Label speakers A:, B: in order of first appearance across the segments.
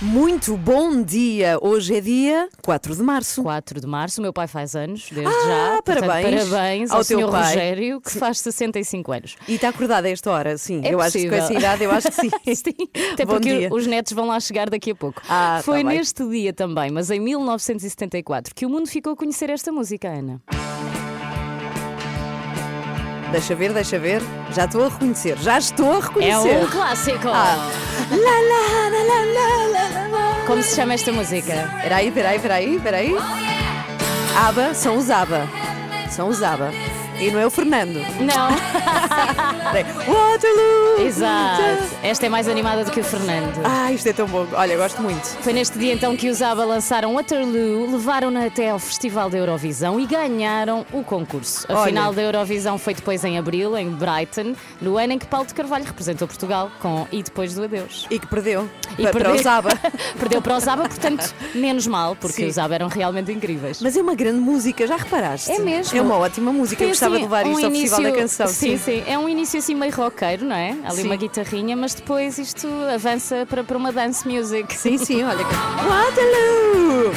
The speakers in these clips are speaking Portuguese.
A: Muito bom dia! Hoje é dia 4 de março.
B: 4 de março, meu pai faz anos, desde
A: Ah,
B: já. Portanto,
A: parabéns
B: parabéns
A: ao
B: ao,
A: teu pai.
B: Rogério, que faz 65 anos.
A: E está acordada a esta hora, sim.
B: É
A: eu acho que com
B: possível.
A: essa idade, eu acho que sim.
B: Sim, até
A: Bom
B: porque
A: dia.
B: os netos vão lá chegar daqui a pouco.
A: Ah,
B: Foi
A: tá
B: neste dia também, mas em 1974, que o mundo ficou a conhecer esta música, Ana.
A: Deixa ver, deixa ver. Já estou a reconhecer, já estou a
B: É
A: reconhecer.
B: um clássico!
A: Ah.
B: Como se chama esta música?
A: Peraí, peraí, peraí, peraí. ABBA são os ABBA. São os ABBA. E não é o Fernando.
B: Não,
A: Waterloo!
B: exato. Esta é mais animada do que o Fernando.
A: Ah, isto é tão bom. Olha, gosto muito.
B: Foi neste dia então que os ABBA lançaram Waterloo, levaram-na até ao Festival da Eurovisão e ganharam o concurso. A
A: Olha.
B: final da Eurovisão foi depois em abril, em Brighton, no ano em que Paulo de Carvalho representou Portugal com E Depois do Adeus.
A: E que perdeu.
B: E
A: para, para
B: perdeu.
A: os ABBA.
B: Perdeu para os ABBA, portanto, menos mal, porque
A: Sim.
B: os ABBA eram realmente incríveis.
A: Mas é uma grande música, já reparaste?
B: É mesmo.
A: É uma ótima música.
B: Tem,
A: gostava de levar isto
B: um
A: ao Festival da Canção.
B: Sim, sim, É um início assim meio roqueiro, não é? Ali
A: Sim.
B: uma guitarrinha, mas depois isto avança para, para uma dance music.
A: Sim, sim, olha. que- Waterloo!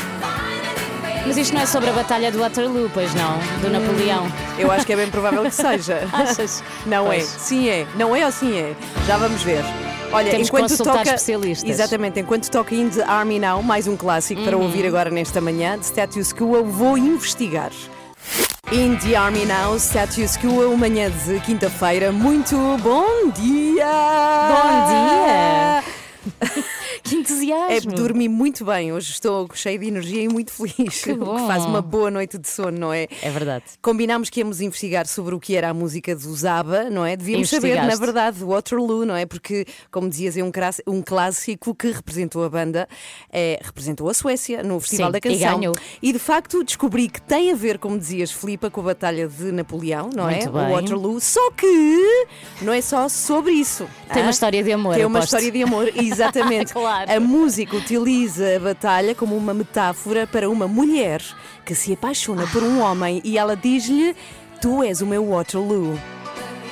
B: Mas isto não é sobre a Batalha do Waterloo, pois não? Do Napoleão.
A: Eu acho que é bem provável que seja.
B: Achas?
A: Não
B: Pois.
A: é. Sim é. Não é ou sim é? Já vamos ver. Olha,
B: Temos
A: enquanto toca,
B: especialistas.
A: Exatamente, enquanto toca In the Army Now, mais um clássico para
B: Uhum.
A: ouvir agora nesta manhã, de Status Quo, eu vou investigar. In the Army Now, Status Quo, manhã de quinta-feira. Muito bom dia!
B: Bom dia! Que
A: É,
B: entusiasmo!
A: dormi muito bem, hoje estou cheia de energia e muito feliz.
B: Que
A: o
B: bom.
A: que faz uma boa noite de sono, não é?
B: É verdade.
A: Combinámos que íamos investigar sobre o que era a música do Zaba, não é? Devíamos saber, na verdade, Waterloo, não é? Porque, como dizias, é um, um clássico que representou a banda, eh, representou a Suécia no Festival
B: Sim,
A: da
B: e
A: Canção.
B: ganhou.
A: E, de facto descobri que tem a ver, como dizias, Filipa, com a Batalha de Napoleão, não é?
B: Muito
A: O
B: bem.
A: Waterloo. Só que não é só sobre isso.
B: Tem
A: hã?
B: uma história de amor,
A: Tem uma
B: aposto.
A: história de amor, exatamente.
B: Claro.
A: A música utiliza a batalha como uma metáfora para uma mulher que se apaixona por um homem e ela diz-lhe: Tu és o meu Waterloo.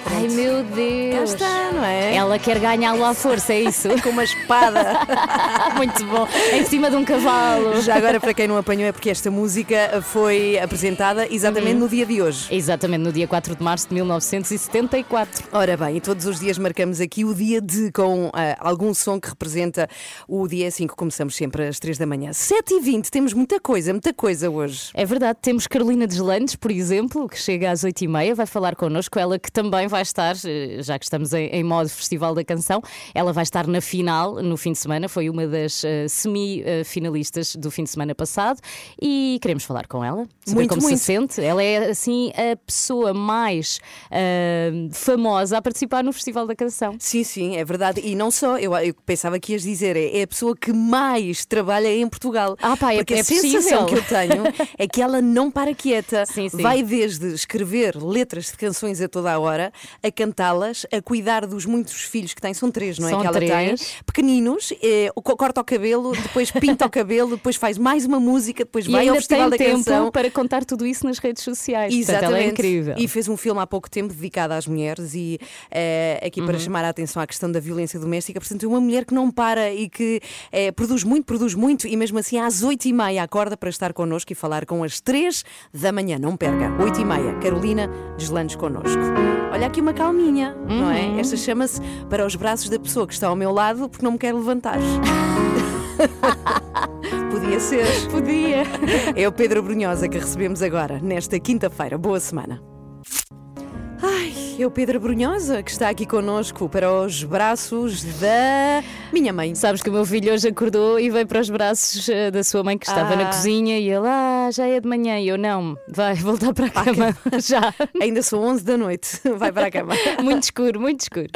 B: Ai meu
A: Cá
B: Deus!
A: está, não é?
B: Ela quer ganhá-lo à força, é isso?
A: Com uma espada.
B: Muito bom. Em cima de um cavalo.
A: Já agora, para quem não apanhou, é porque esta música foi apresentada exatamente
B: Uhum.
A: no dia de hoje.
B: Exatamente, no dia 4 de março de 1974.
A: Ora bem, e todos os dias marcamos aqui o dia de com ah, algum som que representa o dia 5. Começamos sempre às 3 da manhã. 7h20, temos muita coisa, muita coisa hoje.
B: É verdade, temos Carolina Deslandes, por exemplo, que chega às 8h30, vai falar connosco. Ela que também vai estar, eh, já que estamos em, em modo Festival da Canção, ela vai estar na final no fim de semana, foi uma das eh, semi-finalistas do fim de semana passado e queremos falar com ela, saber
A: Muito,
B: como
A: muito.
B: se sente. Ela é assim a pessoa mais eh, famosa a participar no Festival da Canção.
A: Sim, sim, é verdade. E não só, eu, eu pensava que ias dizer, é, é a pessoa que mais trabalha em Portugal.
B: Ah, pá, é-
A: Porque
B: é
A: a sensação
B: possível.
A: que eu tenho é que ela não para quieta.
B: Sim, sim.
A: Vai desde escrever letras de canções a toda a hora, a cantá-las, a cuidar dos muitos filhos que tem, são três, não é?
B: São
A: que ela
B: três.
A: tem, pequeninos, eh, co- corta o cabelo, depois pinta o cabelo, depois faz mais uma música, depois
B: E
A: vai ao Festival
B: tem
A: da
B: tempo
A: Canção.
B: para contar tudo isso nas redes sociais. Portanto, ela é incrível.
A: E fez um filme há pouco tempo dedicado às mulheres e eh, aqui
B: Uhum.
A: para chamar a atenção à questão da violência doméstica. Portanto, é uma mulher que não para e que eh, produz muito, produz muito e mesmo assim às oito e meia acorda para estar connosco e falar com as três da manhã. Não perca, oito e meia. Carolina Deslandes connosco. Olha aqui uma calminha, não
B: Uhum.
A: é? Esta chama-se para os braços da pessoa que está ao meu lado porque não me quer levantar. Podia ser.
B: Podia.
A: É o Pedro Brunhosa que recebemos agora, nesta quinta-feira. Boa semana. Ai, é o Pedro Brunhosa que está aqui connosco para os braços da minha mãe.
B: Sabes que o meu filho hoje acordou e veio para os braços eh, da sua mãe que estava
A: Ah.
B: na cozinha e ele, ah, já é de manhã. E eu, não, vai voltar para a cama. já.
A: Ainda são 11 da noite. Vai para a cama.
B: Muito escuro, muito escuro.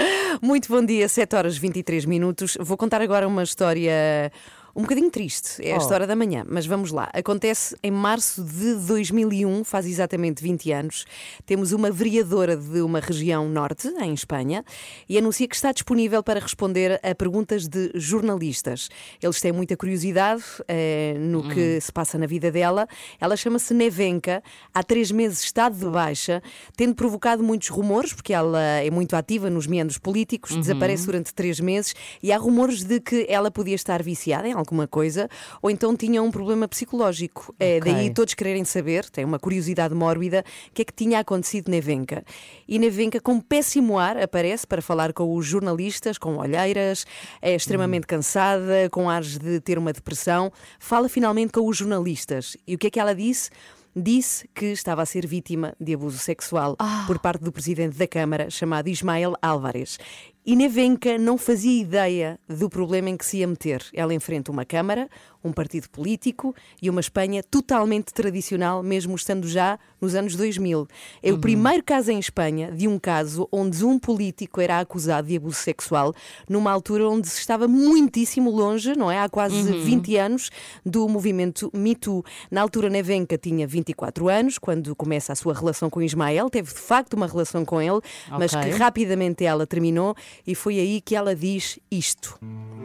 A: Muito bom dia, 7 horas 23 minutos. Vou contar agora uma história um bocadinho triste. É a
B: Oh.
A: história da manhã, mas vamos lá. Acontece em março de 2001, faz exatamente 20 anos. Temos uma vereadora de uma região norte, em Espanha, e anuncia que está disponível para responder a perguntas de jornalistas. Eles têm muita curiosidade eh, no que se passa na vida dela. Ela chama-se Nevenka, há três meses está de baixa, tendo provocado muitos rumores, porque ela é muito ativa nos meandros políticos, desaparece durante três meses e há rumores de que ela podia estar viciada em alguma coisa ou então tinha um problema psicológico. É, daí todos quererem saber, tem uma curiosidade mórbida, o que é que tinha acontecido Nevenka. E Nevenka, com péssimo ar, aparece para falar com os jornalistas, com olheiras, é extremamente cansada, com ares de ter uma depressão. Fala finalmente com os jornalistas. E o que é que ela disse? Disse que estava a ser vítima de abuso sexual por parte do presidente da Câmara, chamado Ismael Álvares. E Nevenka não fazia ideia do problema em que se ia meter. Ela enfrenta uma Câmara, um partido político e uma Espanha totalmente tradicional, mesmo estando já nos anos 2000. É o primeiro caso em Espanha de um caso onde um político era acusado de abuso sexual, numa altura onde se estava muitíssimo longe, não é? Há quase 20 anos, do movimento Me Too. Na altura, Nevenka tinha 24 anos, quando começa a sua relação com Ismael, teve de facto uma relação com ele, mas
B: Ok.
A: que rapidamente ela terminou e foi aí que ela diz isto.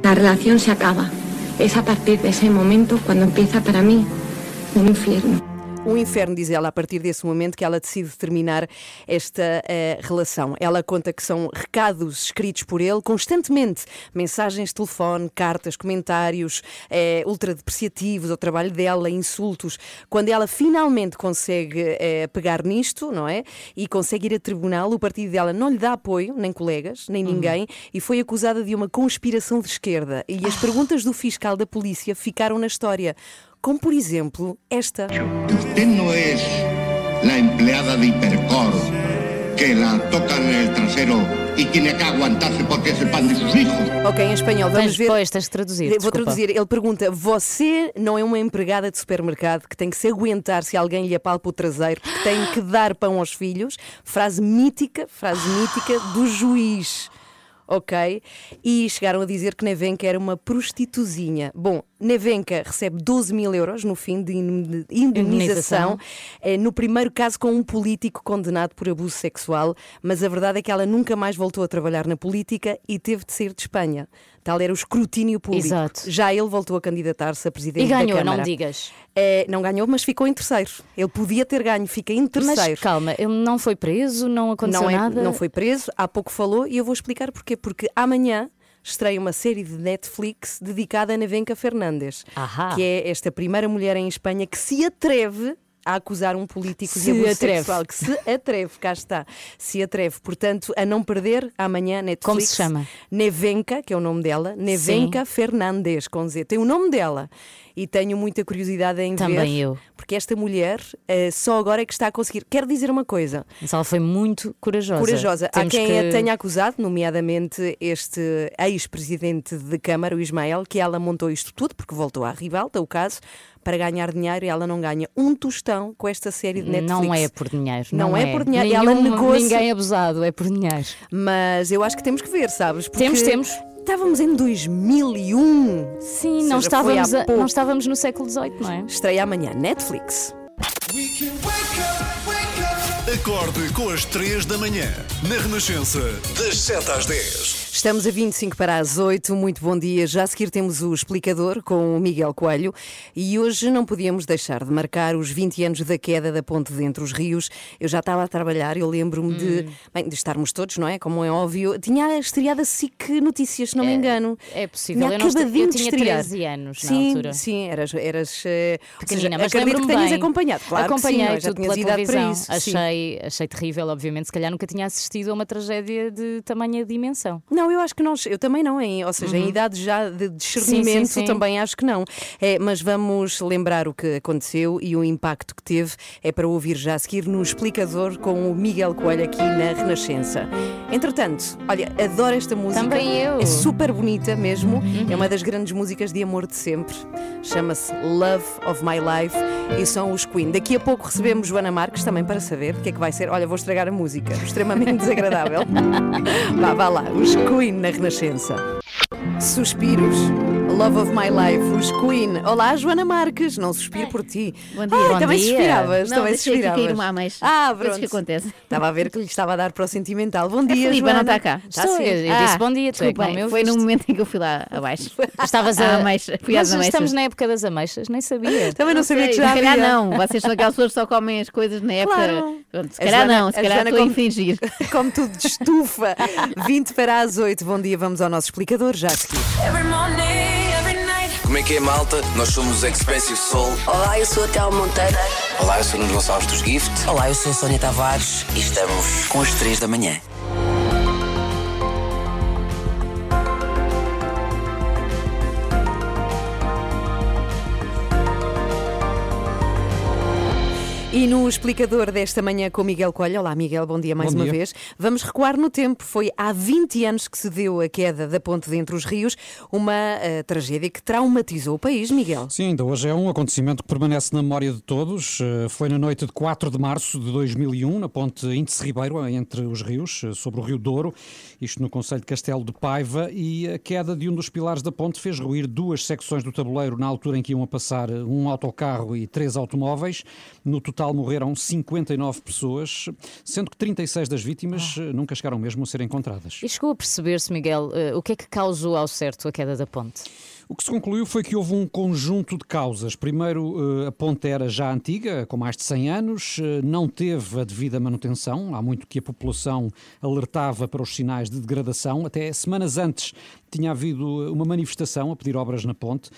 C: La relación se acaba. Es a partir de ese momento cuando empieza para mí un infierno.
A: Um inferno, diz ela, a partir desse momento que ela decide terminar esta eh, relação. Ela conta que são recados escritos por ele constantemente, mensagens de telefone, cartas, comentários eh, ultradepreciativos ao trabalho dela, insultos. Quando ela finalmente consegue eh, pegar nisto, não é? E consegue ir a tribunal, o partido dela não lhe dá apoio, nem colegas, nem ninguém, e foi acusada de uma conspiração de esquerda. E as perguntas do fiscal da polícia ficaram na história. Como, por exemplo, esta.
D: Usted no es la empleada de Hipercor que la tocan en el trasero y tiene que aguantarse porque es el pan de sus hijos.
A: Ok, em espanhol, vamos
B: Tens,
A: ver.
B: Pois, tens de traduzir.
A: Vou
B: desculpa.
A: traduzir. Ele pergunta: Você não é uma empregada de supermercado que tem que se aguentar se alguém lhe apalpa o traseiro porque tem que dar pão aos filhos? Frase mítica, frase mítica do juiz. Ok? E chegaram a dizer que Nevenka era uma prostituzinha. Bom, Nevenka recebe 12 mil euros no fim de indemni- indemnização,
B: Indemnização.
A: eh, no primeiro caso com um político condenado por abuso sexual, mas a verdade é que ela nunca mais voltou a trabalhar na política e teve de sair de Espanha. Tal era o escrutínio público.
B: Exato.
A: Já ele voltou a candidatar-se a presidente
B: E ganhou,
A: da
B: não
A: Câmara.
B: me digas.
A: Eh, não ganhou, mas ficou em terceiro. Ele podia ter ganho, fica em terceiro.
B: Mas calma, ele não foi preso, não aconteceu
A: não, é-
B: nada.
A: não foi preso, há pouco falou e eu vou explicar porquê. Porque amanhã estreia uma série de Netflix dedicada a Nevenka Fernandes,
B: Ahá.
A: que é esta primeira mulher em Espanha que se atreve a acusar um político de
B: Se
A: abuso
B: atreve.
A: sexual, que se atreve, cá está, se atreve. Portanto, a não perder amanhã Netflix.
B: Como se chama?
A: Nevenka, que é o nome dela, Nevenka Fernandes, com Z. Tem o nome dela. E tenho muita curiosidade em ver.
B: Também eu.
A: Porque esta mulher eh, só agora é que está a conseguir. Quero dizer uma coisa.
B: Mas ela foi muito corajosa.
A: Corajosa. Há
B: Temos
A: quem
B: que...
A: a tenha acusado, nomeadamente este ex-presidente de Câmara, o Ismael, que ela montou isto tudo, porque voltou à ribalta, o caso, para ganhar dinheiro e ela não ganha um tostão com esta série de Netflix.
B: Não é por dinheiro.
A: Não
B: Não,
A: é por dinheiro. E ela
B: Nenhum-
A: negou-se.
B: Ninguém abusado, é por dinheiro.
A: Mas eu acho que temos que ver, sabes? Porque
B: Temos, temos.
A: Estávamos em 2001.
B: Sim, não,
A: seja, há
B: estávamos a- não estávamos no século XVIII, não é?
A: Estreia amanhã, Netflix.
E: Acorde com as 3 da manhã, na Renascença, das 7 às 10.
A: Estamos a 25 para as 8, muito bom dia. Já a seguir temos o explicador com o Miguel Coelho e hoje não podíamos deixar de marcar os 20 anos da queda da ponte de entre os rios. Eu já estava a trabalhar, eu lembro-me de,
B: Hum.
A: bem, de estarmos todos, não é? Como é óbvio. Tinha estreado a SIC Notícias, se não me engano.
B: é possível.
A: Tinha
B: Eu não eu
A: de
B: tinha
A: estrear.
B: 13 anos na
A: sim,
B: altura.
A: Sim, eras, eras eh, ou seja,
B: Pequenina, mas
A: acredito que tenhas
B: bem.
A: acompanhado. Claro que sim,
B: Acompanhei
A: é? já
B: tudo
A: tinhas
B: pela
A: idade para isso. sim.
B: Achei, achei terrível, obviamente. Se calhar nunca tinha assistido a uma tragédia de tamanha dimensão.
A: Não, Não, eu acho que nós, eu também não, em, ou seja, em idade já de discernimento,
B: Uhum. sim, sim.
A: também acho que não. É, mas vamos lembrar o que aconteceu e o impacto que teve. É para ouvir já a seguir no explicador com o Miguel Coelho aqui na Renascença. Entretanto, olha, adoro esta música.
B: Também eu. Uhum.
A: É super bonita mesmo. É uma das grandes músicas de amor de sempre. Chama-se Love of My Life e são os Queen. Daqui a pouco recebemos Joana Marques também para saber que é que vai ser. Olha, vou estragar a música, extremamente desagradável. vá, vá lá, os Queen na Renascença. Suspiros. Love of My Life, os Queen. Olá, Joana Marques. Não suspiro por ti.
F: Bom dia.
A: Ai,
F: Bom
A: também
F: dia.
A: suspiravas.
F: Não,
A: também suspiravas.
F: cair uma ameixa.
A: Ah,
F: Coisas
A: pronto.
F: que acontecem.
A: Estava a ver que lhe estava a dar para o sentimental. Bom
F: A
A: dia,
F: Filipa
A: Joana.
F: não está cá.
A: Está
B: Estou,
A: sim.
B: eu- eu disse bom dia, não me
F: Foi no
B: ouviste.
F: momento em que eu fui lá abaixo.
B: Estavas
F: À
B: a.
F: ameixa. Fui às
B: Mas
F: ameixas.
B: estamos na época das ameixas, nem sabia.
A: Também não, sabia
F: sei,
A: que já
F: Se calhar
A: havia.
F: não. Vocês são aquelas pessoas que só comem as coisas na época.
A: Claro.
F: Pronto, se
A: A
F: calhar não. Se
A: a
F: calhar estou a
A: come-
F: infringir.
A: Como tudo de estufa. 20 para as 8. Bom dia, vamos ao nosso explicador já a seguir.
G: Every morning.
H: Como é que é, malta? Nós somos os Expensive Soul.
I: Olá, eu sou a Théo Monteiro.
H: Olá, eu sou o Nuno Gonçalves dos Gift.
I: Olá, eu sou a Sónia Tavares e estamos
H: Com as 3 da manhã.
A: E no explicador desta manhã com Miguel Coelho. Olá, Miguel, bom dia mais
J: Bom
A: uma
J: dia.
A: vez. Vamos recuar no tempo. Foi há 20 anos que se deu a queda da ponte de entre os rios, uma eh, tragédia que traumatizou o país, Miguel.
J: Sim, ainda hoje é um acontecimento que permanece na memória de todos. Eh, Foi na noite de 4 de março de 2001, na ponte Índice Ribeiro, entre os rios, eh, sobre o Rio Douro, isto no Conselho de Castelo de Paiva, e a queda de um dos pilares da ponte fez ruir duas secções do tabuleiro na altura em que iam a passar um autocarro e três automóveis. No total morreram 59 pessoas, sendo que 36 das vítimas eh, nunca chegaram mesmo a ser encontradas.
B: E chegou a perceber-se, Miguel, eh, o que é que causou ao certo a queda da ponte?
J: O que se concluiu foi que houve um conjunto de causas. Primeiro, eh, a ponte era já antiga, com mais de 100 anos, eh, não teve a devida manutenção. Há muito que a população alertava para os sinais de degradação. Até semanas antes tinha havido eh, uma manifestação a pedir obras na ponte.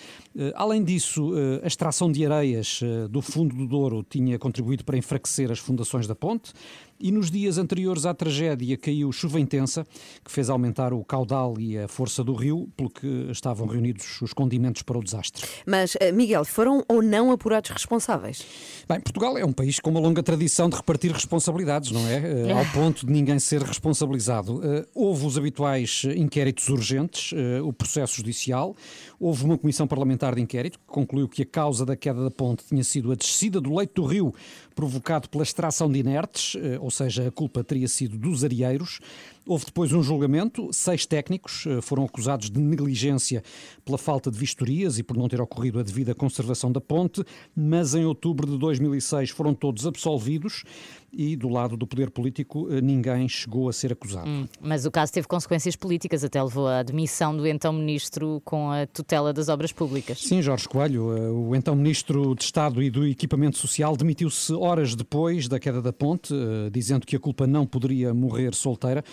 J: Além disso, a extração de areias do fundo do Douro tinha contribuído para enfraquecer as fundações da ponte. E nos dias anteriores à tragédia caiu chuva intensa, que fez aumentar o caudal e a força do rio, pelo que estavam reunidos os condimentos para o desastre.
A: Mas, eh, Miguel, foram ou não apurados responsáveis?
J: Bem, Portugal é um país com uma longa tradição de repartir responsabilidades, não é? Eh, Ao ponto de ninguém ser responsabilizado. Eh, Houve os habituais inquéritos urgentes, o processo judicial, houve uma comissão parlamentar de inquérito que concluiu que a causa da queda da ponte tinha sido a descida do leito do rio provocado pela extração de inertes, eh, ou seja, a culpa teria sido dos areieiros. Houve depois um julgamento, seis técnicos eh, foram acusados de negligência pela falta de vistorias e por não ter ocorrido a devida conservação da ponte, mas em outubro de 2006 foram todos absolvidos e do lado do poder político eh, ninguém chegou a ser acusado.
B: Mas o caso teve consequências políticas, até levou à admissão do então ministro com a tutela das obras públicas.
J: Sim, Jorge Coelho, eh, o então Ministro de Estado e do Equipamento Social, demitiu-se horas depois da queda da ponte, dizendo que a culpa não poderia morrer solteira.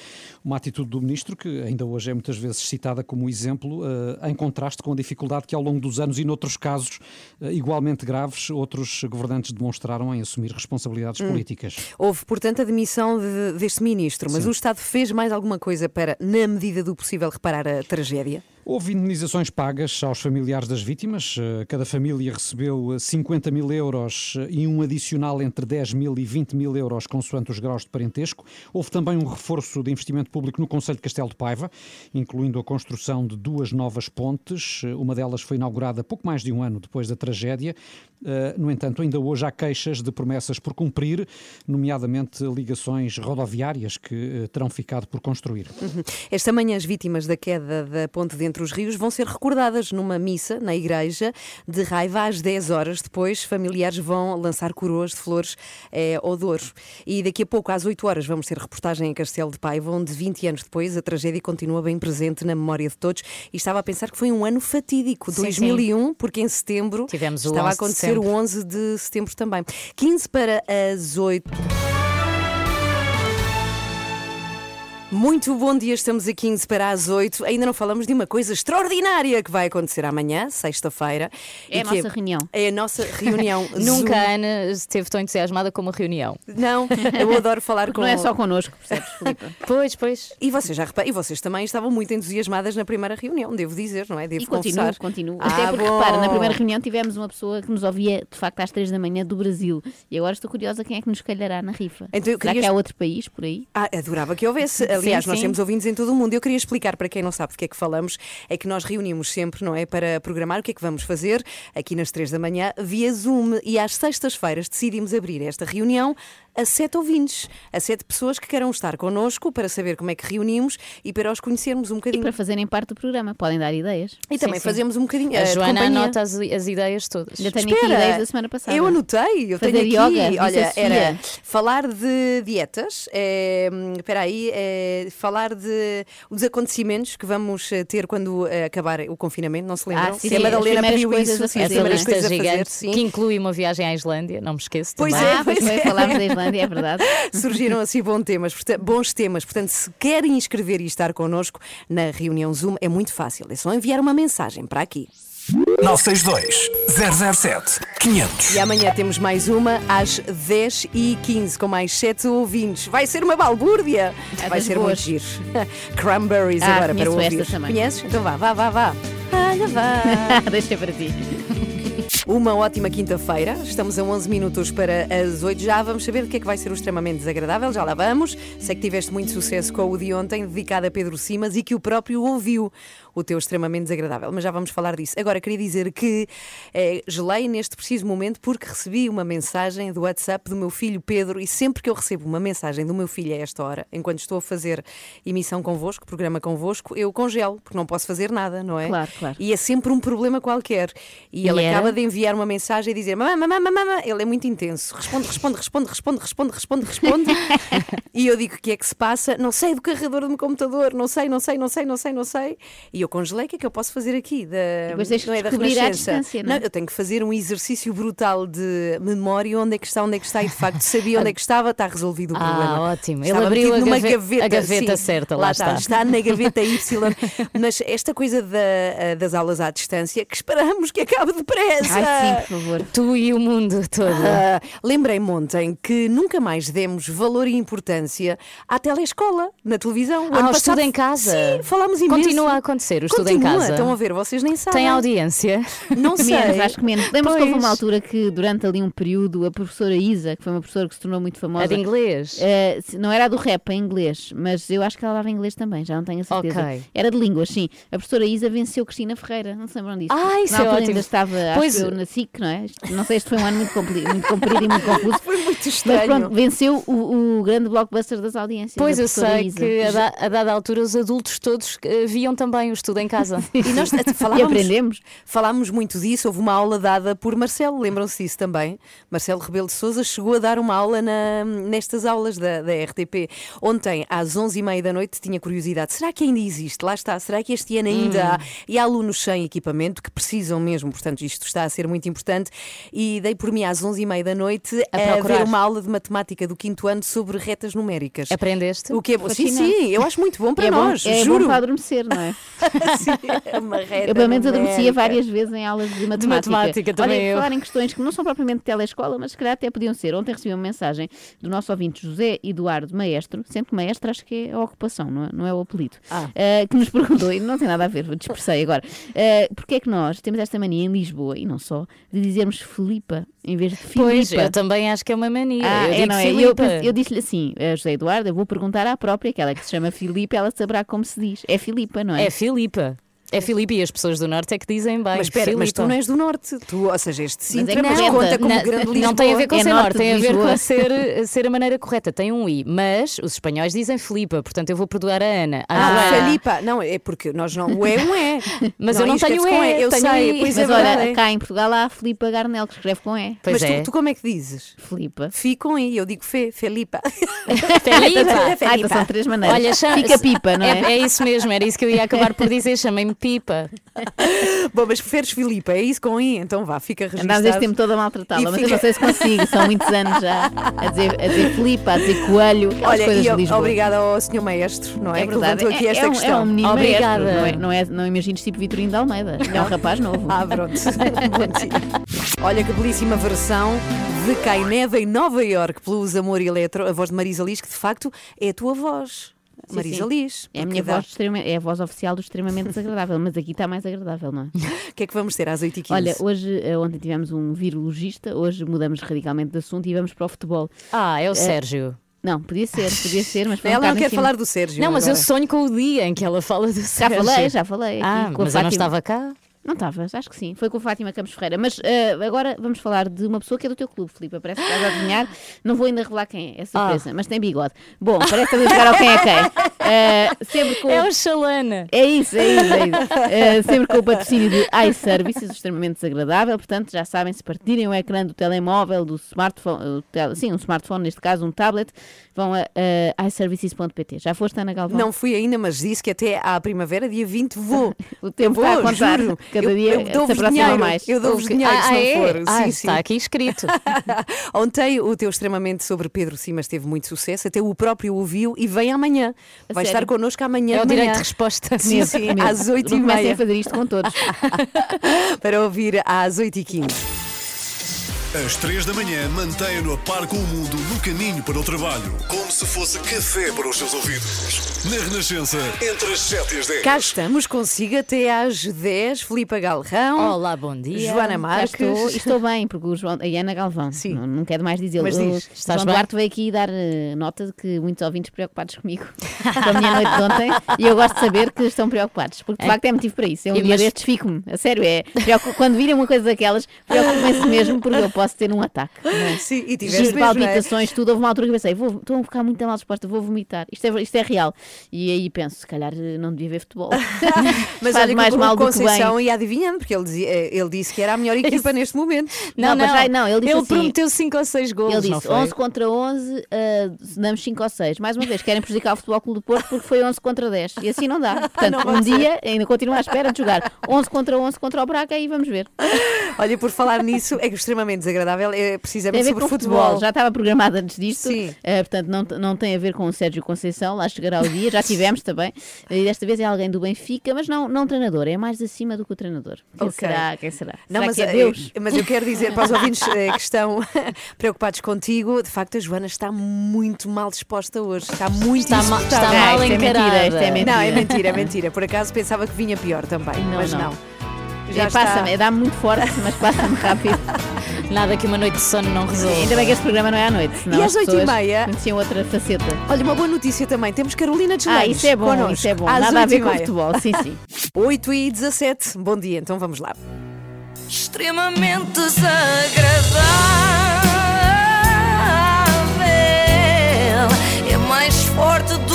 J: Uma atitude do Ministro que ainda hoje é muitas vezes citada como exemplo, eh, em contraste com a dificuldade que ao longo dos anos e noutros casos eh, igualmente graves, outros governantes demonstraram em assumir responsabilidades políticas.
A: Houve, portanto, a demissão de- deste ministro, mas
J: Sim.
A: o Estado fez mais alguma coisa para, na medida do possível, reparar a tragédia?
J: Houve indenizações pagas aos familiares das vítimas. Eh, Cada família recebeu eh, 50 mil euros eh, e um adicional entre 10 mil e 20 mil euros, consoante os graus de parentesco. Houve também um reforço de investimento público no Conselho de Castelo de Paiva, incluindo a construção de duas novas pontes. Eh, Uma delas foi inaugurada pouco mais de um ano depois da tragédia. Eh, No entanto, ainda hoje há queixas de promessas por cumprir, nomeadamente ligações rodoviárias que eh, terão ficado por construir.
A: Uhum. Esta manhã, as vítimas da queda da ponte de entre os rios vão ser recordadas numa missa na igreja de raiva às 10 horas. Depois, familiares vão lançar coroas de flores eh, ao Douro. E daqui a pouco, às 8 horas, vamos ter reportagem em Castelo de Paiva, onde 20 anos depois a tragédia continua bem presente na memória de todos. E estava a pensar que foi um ano fatídico,
B: Sim,
A: 2001, porque em setembro
B: Tivemos
A: estava a
B: 11 de
A: acontecer o 11 de setembro também. 15 para as 8. Muito bom dia, estamos a 15 para as 8. Ainda não falamos de uma coisa extraordinária que vai acontecer amanhã, sexta-feira.
F: É a
A: que
F: nossa reunião.
A: É a nossa reunião.
B: Nunca a Ana esteve tão entusiasmada como a reunião.
A: Não, eu adoro falar com
F: Não é só connosco, percebes, Filipe?
B: Pois, pois.
A: E vocês já reparam, e vocês também estavam muito entusiasmadas na primeira reunião, devo dizer, não é? Devo
F: E continuo,
A: confessar.
F: continuo.
A: Ah,
F: Até porque,
A: bom.
F: repara, na primeira reunião tivemos uma pessoa que nos ouvia, de facto, às três da manhã do Brasil. E agora estou curiosa quem é que nos calhará na rifa.
A: Então,
F: Será
A: queria-
F: que há outro país por aí?
A: Ah, adorava que houvesse. Aliás,
F: Sim,
A: nós
F: sim.
A: temos ouvintes em todo o mundo. Eu queria explicar para quem não sabe do que é que falamos, é que nós reunimos sempre, não é? Para programar o que é que vamos fazer aqui nas três da manhã via Zoom. E às sextas-feiras decidimos abrir esta reunião a sete ouvintes, a sete pessoas que queiram estar connosco para saber como é que reunimos e para os conhecermos um
F: E
A: bocadinho.
F: para fazerem parte do programa, podem dar ideias.
A: E também
B: Sim, sim.
A: fazemos um bocadinho
B: A
A: eh,
B: Joana anota as, as ideias todas.
F: Ainda tenho aqui
A: Espera,
F: ideias da semana passada.
A: Eu anotei, eu
F: Fazer
A: tenho aqui.
F: yoga,
A: olha,
F: a
A: era falar de dietas, é, espera aí, é, falar de os acontecimentos que vamos ter quando acabar o confinamento, não se lembram?
F: Ah, sim,
A: a
F: sim,
A: Madalena
F: as primeiras
A: pediu
F: coisas
A: isso,
F: a
A: sim,
F: fazer,
A: as
F: é?
A: primeiras
B: lista
A: coisas a fazer,
B: gigante,
A: sim.
B: que inclui uma viagem à Islândia, não me esqueço
A: Pois
B: também.
A: é,
F: Ah, pois
A: pois
F: foi,
A: é.
F: falámos da Islândia, é verdade.
A: Surgiram assim bons temas, portanto, bons temas. Portanto, se querem inscrever e estar connosco na reunião Zoom, é muito fácil. É só enviar uma mensagem para aqui.
E: 962 007 500.
A: E amanhã temos mais uma às 10h15 com mais 7 ouvintes. Vai ser uma balbúrdia.
F: É
A: Vai ser
F: boas.
A: muito giro. Cranberries
F: Ah,
A: agora para ouvir. Conheces? Então vá, vá, vá, vá. Olha, vá.
F: Deixa para ti.
A: Uma ótima quinta-feira. Estamos a 11 minutos para as 8. Já vamos saber o que é que vai ser o extremamente desagradável. Já lá vamos. Sei que tiveste muito sucesso com o de ontem, dedicado a Pedro Simas e que o próprio ouviu o teu extremamente desagradável. Mas já vamos falar disso. Agora, queria dizer que eh, gelei neste preciso momento porque recebi uma mensagem do WhatsApp do meu filho Pedro e sempre que eu recebo uma mensagem do meu filho a esta hora, enquanto estou a fazer emissão convosco, programa convosco, eu congelo, porque não posso fazer nada, não é?
F: Claro, claro.
A: E é sempre um problema qualquer. E,
F: E
A: ele
F: era?
A: acaba de enviar uma mensagem e dizer: mamã, mamã, mamã. Ele é muito intenso. Responde, responde, responde, responde, responde, responde, responde. e eu digo: o que é que se passa? Não sei do carregador do meu computador, não sei, não sei, não sei, não sei, não sei. E eu congelei: o que é que eu posso fazer aqui? Da,
F: depois que
A: não é da Renascença.
F: distância, não é?
A: eu tenho que fazer um exercício brutal de memória: onde é que está, onde é que está. E de facto sabia onde é que estava, está resolvido o
B: Ah,
A: problema.
B: ótimo. Ele
A: Estava
B: abriu
A: metido
B: a
A: numa
B: gave-
A: gaveta,
B: a gaveta
A: sim.
B: certa, lá está.
A: Está na gaveta Y. Mas esta coisa da- eh, das aulas à distância, que esperamos que acabe depressa.
F: Ai, sim, por favor.
B: Tu e o mundo todo.
A: Ah, Lembrei-me ontem que nunca mais demos valor e importância à telescola na televisão. O
B: Ah,
A: ano
B: o estudo em casa.
A: Sim, falámos imenso.
B: Continua a acontecer o estudo em
A: Continua,
B: casa.
A: Estão a ver, vocês nem sabem.
B: Tem audiência?
A: Não sei.
F: Menos, acho que menos. Lembras que houve uma altura que, durante ali um período, a professora Isa, que foi uma professora que se tornou muito famosa.
B: A de inglês?
F: se- não era a do rap, em inglês, mas eu acho que ela dava inglês também, já não tenho a certeza.
B: Ok.
F: Era de línguas, sim. A professora Isa venceu Cristina Ferreira, não se lembram disso?
B: Ah, isso
F: Na
B: é ótimo.
F: ainda estava,
B: Pois-
F: acho eu, na SIC, não é? Não sei, este foi um ano muito, muito comprido e muito confuso.
A: Foi muito
F: Mas
A: estranho.
F: pronto, venceu o, o grande blockbuster das audiências.
B: Pois eu sei
F: Isa.
B: que a, da- a dada altura os adultos todos eh, viam também o estudo em casa.
A: E nós eh, falávamos,
F: E aprendemos.
A: falámos muito disso. Houve uma aula dada por Marcelo, lembram-se disso também? Marcelo Rebelo de Souza chegou a dar uma aula na- nestas aulas da, da RTP. Ontem, às 11h30 da noite, tinha curiosidade: será que ainda existe? Lá está, será que este ano ainda há? E há alunos sem equipamento que precisam mesmo, portanto, isto está a ser muito importante. E dei por mim às 11h30 da noite
B: A
A: a,
B: procurar.
A: ver uma aula de matemática do quinto ano sobre retas numéricas.
B: Aprendeste?
A: O que é bom? Sim, sim, eu acho muito bom para
F: é
A: nós,
F: bom, é
A: juro.
F: bom para adormecer, não é?
A: Sim, é uma reta
F: Eu pelo menos adormecia várias vezes em aulas de matemática.
B: matemática também
F: Olha,
B: eu.
F: falar em questões que não são propriamente de telescola, mas se calhar até podiam ser. Ontem recebi uma mensagem do nosso ouvinte José Eduardo Maestro, que maestro acho que é a ocupação, não é, não é o apelido,
A: Ah.
F: eh, que nos perguntou, e não tem nada a ver, dispersei agora, uh, porque é que nós temos esta mania em Lisboa, e não só, de dizermos Filipa em vez de Filipa.
B: Pois, eu também acho que é uma mania.
F: Ah,
B: eu
F: é, não é? Eu, eu disse-lhe assim, eh, José Eduardo, eu vou perguntar à própria, aquela que se chama Filipa, ela saberá como se diz. É Filipa, não é?
B: É Filipa. É Filipe e as pessoas do Norte é que dizem bem.
A: Mas espera, mas tu
B: Filipa.
A: não és do norte, tu, ou seja, este
F: Mas é
A: Sintra, mas,
F: correta.
A: conta como
B: Na-
A: grande Lisboa.
B: não tem a ver com
F: É
B: ser
F: norte
B: norte, tem a ver com ser, ser a maneira correta. Tem um i, mas os espanhóis dizem Filipa, portanto eu vou perdoar a Ana.
A: Ah,
B: Joana.
A: Filipa, não, é porque nós não, o é um é.
B: Mas eu não tenho
A: com
B: E,
A: eu
B: tenho
A: sei,
B: I.
A: pois
F: Mas
A: é
F: olha,
A: é.
F: cá em Portugal há a Filipa Garnel, que escreve com E.
B: Pois
A: Mas
B: é.
A: tu, tu como é que dizes?
F: Filipa.
A: Fi com I, eu digo Fê, Felipa.
B: Filipa.
F: Ah, então são três maneiras.
B: Olha, chama-
F: Fica pipa, não é?
B: É isso mesmo, era isso que eu ia acabar por dizer. Chamei-me pipa.
A: Bom, mas preferes Filipa, é isso com I? Então vá, fica registado.
F: Andámos este tempo todo a maltratá-la, mas eu
A: fica-
F: não sei se consigo. São muitos anos já a dizer, a dizer Filipa, a dizer Coelho,
A: Olha,
F: coisas
A: e
F: de Lisboa.
A: obrigada ao senhor maestro, não é?
F: É
A: que
F: verdade.
A: levantou aqui
F: É-
A: esta
F: é, um,
A: questão.
F: é um menino
B: Obrigada.
F: maestro, não, é, não, é, não imagines tipo Vitorino de Almeida. É um rapaz novo.
A: Ah, pronto. Bom dia. Olha que belíssima versão de Cai Neve em Nova York pelos Amor Eletro, a voz de Marisa Liz, que de facto é a tua voz.
F: Sim,
A: Marisa
F: sim.
A: Liz.
F: É a minha
A: dá-
F: voz, extrema- é a voz oficial do extremamente desagradável, mas aqui está mais agradável, não é?
A: O que é que vamos ter às 8h15?
F: Olha, hoje, eh, ontem tivemos um virologista, hoje mudamos radicalmente de assunto e vamos para o futebol.
B: Ah, é o
F: Eh,
B: Sérgio.
F: Não, podia ser, podia ser, mas foi um
A: Ela não quer
F: cima.
A: falar do Sérgio.
B: Não, mas eu
A: agora.
B: sonho com o dia em que ela fala do
F: Já
B: Sérgio.
F: falei, já falei.
B: Ah,
F: aqui com a
B: mas eu não estava cá.
F: Não estavas, acho que sim. Foi com a Fátima Campos Ferreira. Mas eh, agora vamos falar de uma pessoa que é do teu clube, Filipe. Parece que estás a adivinhar. Não vou ainda revelar quem é, é surpresa, mas tem bigode. Bom, parece que estás a jogar ao quem é quem. Eh, sempre com.
B: É o Xalana.
F: É isso, é isso, é isso. Eh, sempre com o patrocínio de iServices, extremamente desagradável. Portanto, já sabem, se partirem o ecrã do telemóvel, do smartphone, o tel- sim, um smartphone, neste caso um tablet, vão a uh, iServices.pt. Já foste, Ana Galvão?
A: Não fui ainda, mas disse que até à primavera, dia 20, vou.
F: O tempo
A: vou,
F: está a contar.
A: juro.
F: Cada
A: eu,
F: dia
A: eu
F: se aproxima
A: dinheiro.
F: mais.
A: Eu dou-vos dinheiro
B: ah,
A: se não
B: é?
A: for.
B: Ah,
A: sim,
B: está
A: sim.
B: aqui escrito.
A: Ontem o teu extremamente sobre Pedro Simas teve muito sucesso, até o próprio ouviu e vem amanhã.
F: A
A: Vai
F: sério?
A: estar connosco amanhã.
B: É o direito de resposta.
A: Sim, sim, às 8 e
F: Não comecem
A: meia.
F: a fazer isto com todos.
A: Para ouvir às 8 e 15
E: Às 3 da manhã, mantenha-no a par com o mundo no caminho para o trabalho. Como se fosse café para os seus ouvidos. Na Renascença, entre as 7 e as 10.
A: Cá estamos consigo até às 10. Filipe Galrão.
B: Olá, bom dia.
A: Joana
F: Já
A: Marques.
F: estou, e estou bem, porque o João, a Ana Galvão,
A: Sim.
F: não, não quero mais dizê-lo.
A: Mas
F: O
A: diz,
B: estás
F: João
B: bem?
F: Duarte veio aqui dar eh, nota de que muitos ouvintes preocupados comigo com a minha noite de ontem e eu gosto de saber que estão preocupados, porque de
B: É.
F: facto é motivo para isso. Eu um
B: E
F: dia
B: mas-
F: destes fico-me, a sério, é. preocupo- Quando virem uma coisa daquelas, preocupo-me mesmo porque eu posso ter um ataque. não é?
A: Sim, e tiveste
F: Juro,
A: mesmo, é?
F: palpitações, tudo. Houve uma altura que eu pensei, vou, estou a ficar muito mal disposta, vou vomitar. Isto é, isto é real. E aí penso, se calhar eh, não devia ver futebol.
A: Mas
F: Faz
A: olha
F: mais mal do que bem.
A: Conceição ia adivinhando, porque ele, dizia, eh, ele disse que era a melhor equipa neste momento.
B: Não,
F: Não,
B: não,
F: já- não, ele disse assim-
B: prometeu 5 ou 6 gols.
F: Ele disse
B: foi?
F: 11 contra 11, uh, damos 5 ou 6. Mais uma vez, querem prejudicar o Futebol Clube do Porto porque foi 11 contra 10. E assim não dá. Portanto,
A: Não
F: um dia ainda continuo à espera de jogar 11 contra 11 contra o Braga e vamos ver.
A: Olha, por falar nisso, é que extremamente desagradável é
F: Tem a
A: precisamente
F: ver
A: sobre
F: com
A: futebol.
F: futebol. Já estava programado antes disto.
A: Sim.
F: Uh, portanto, não, não tem a ver com o Sérgio Conceição. Lá chegará o dia. Já tivemos também. E desta vez é alguém do Benfica, mas não, não treinador. É mais acima do que o treinador. Quem
A: Ok.
F: será? Quem será?
A: Não,
F: será
A: mas,
F: que é Deus?
A: mas eu quero dizer para os ouvintes eh, que estão preocupados contigo, de facto a Joana está muito mal disposta hoje. Está muito
B: Está ma- está
A: insuportável.
B: mal
F: Ah, isto é mentira,
B: encarada.
F: isto é mentira.
A: Não, é mentira, é mentira. Por acaso pensava que vinha pior também,
F: Não,
A: mas
F: não.
A: não.
F: É, passa-me, é dá-me muito forte, mas passa-me rápido.
B: Nada que uma noite de sono não resolva.
F: Ainda bem que este programa não é à noite, senão
A: E
F: as
A: às oito e meia?
F: conheciam outra faceta.
A: Olha, uma boa notícia também. Temos Carolina Deslandes
F: Ah, isso é bom,
A: connosco,
F: isso é bom.
A: às
F: Nada a ver com futebol, sim, sim.
A: 8 e 17. Bom dia, então vamos lá.
G: Extremamente desagradável. É mais forte do.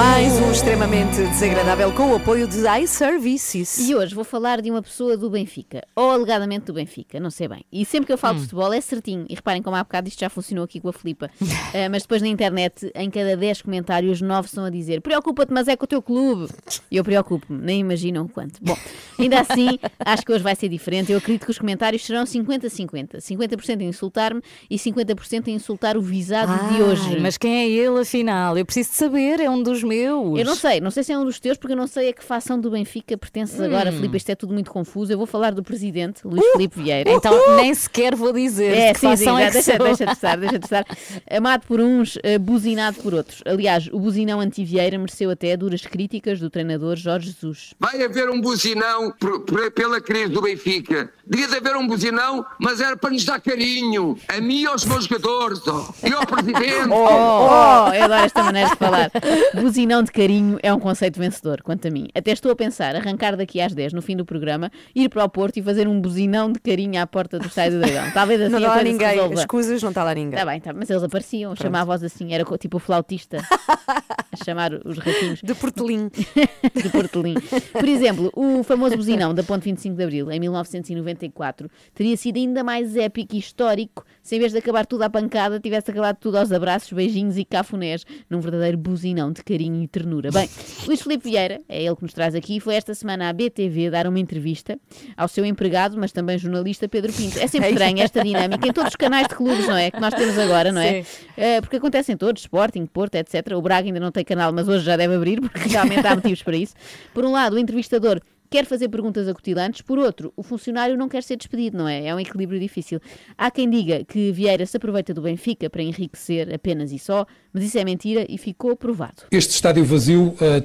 A: Mais um extremamente desagradável com o apoio de iServices.
F: E hoje vou falar de uma pessoa do Benfica, ou alegadamente do Benfica, não sei bem. E sempre que eu falo de futebol é certinho. E reparem como há bocado isto já funcionou aqui com a Filipa. Ah, mas depois na internet, em cada 10 comentários, 9 estão a dizer: Preocupa-te, mas é com o teu clube. E eu preocupo-me, nem imaginam o quanto. Bom, ainda assim, acho que hoje vai ser diferente. Eu acredito que os comentários serão 50-50. 50% a insultar-me e 50% a insultar o visado de hoje.
B: Mas quem é ele, afinal? Eu preciso de saber, é um dos meus.
F: Eu não sei, não sei se é um dos teus, porque eu não sei a que fação do Benfica pertences
B: Hum.
F: agora, Filipe. Isto é tudo muito confuso. Eu vou falar do presidente, Luís Filipe Vieira.
B: Então nem sequer vou dizer
F: É,
B: que
F: sim, sim,
B: é
F: deixa, deixa de estar, deixa de estar. Amado por uns, eh, buzinado por outros. Aliás, o buzinão anti-Vieira mereceu até duras críticas do treinador Jorge Jesus.
K: Vai haver um buzinão por- por- pela crise do Benfica. Devia de haver um buzinão, mas era para nos dar carinho. A mim e aos meus jogadores. ó. E ao presidente.
F: Oh, oh, eu adoro esta maneira de falar. Buzinão de carinho é um conceito vencedor, quanto a mim. Até estou a pensar arrancar daqui às 10, no fim do programa, ir para o Porto e fazer um buzinão de carinho à porta do Estádio do Dragão. Talvez assim
A: Não está lá ninguém. Escusas, não está lá ninguém.
F: Está bem, tá, mas eles apareciam, chamavam-os assim, era tipo o flautista a chamar os ratinhos.
A: De Portelim.
F: de Portelim. Por exemplo, o famoso buzinão da Ponte 25 de Abril, em 94, teria sido ainda mais épico e histórico se em vez de acabar tudo à pancada, tivesse acabado tudo aos abraços, beijinhos e cafunés, num verdadeiro buzinão de carinho e ternura. Bem, Luís Filipe Vieira, é ele que nos traz aqui, foi esta semana à BTV dar uma entrevista ao seu empregado, mas também jornalista Pedro Pinto. É sempre estranho esta dinâmica em todos os canais de clubes, não é? Que nós temos agora, não é? Eh, porque acontecem todos, Sporting, Porto, etc. O Braga ainda não tem canal, mas hoje já deve abrir, porque realmente há motivos para isso. Por um lado, o entrevistador quer fazer perguntas acutilantes, por outro, o funcionário não quer ser despedido, não é? É um equilíbrio difícil. Há quem diga que Vieira se aproveita do Benfica para enriquecer apenas e só, mas isso é mentira e ficou provado.
L: Este estádio vazio, eh,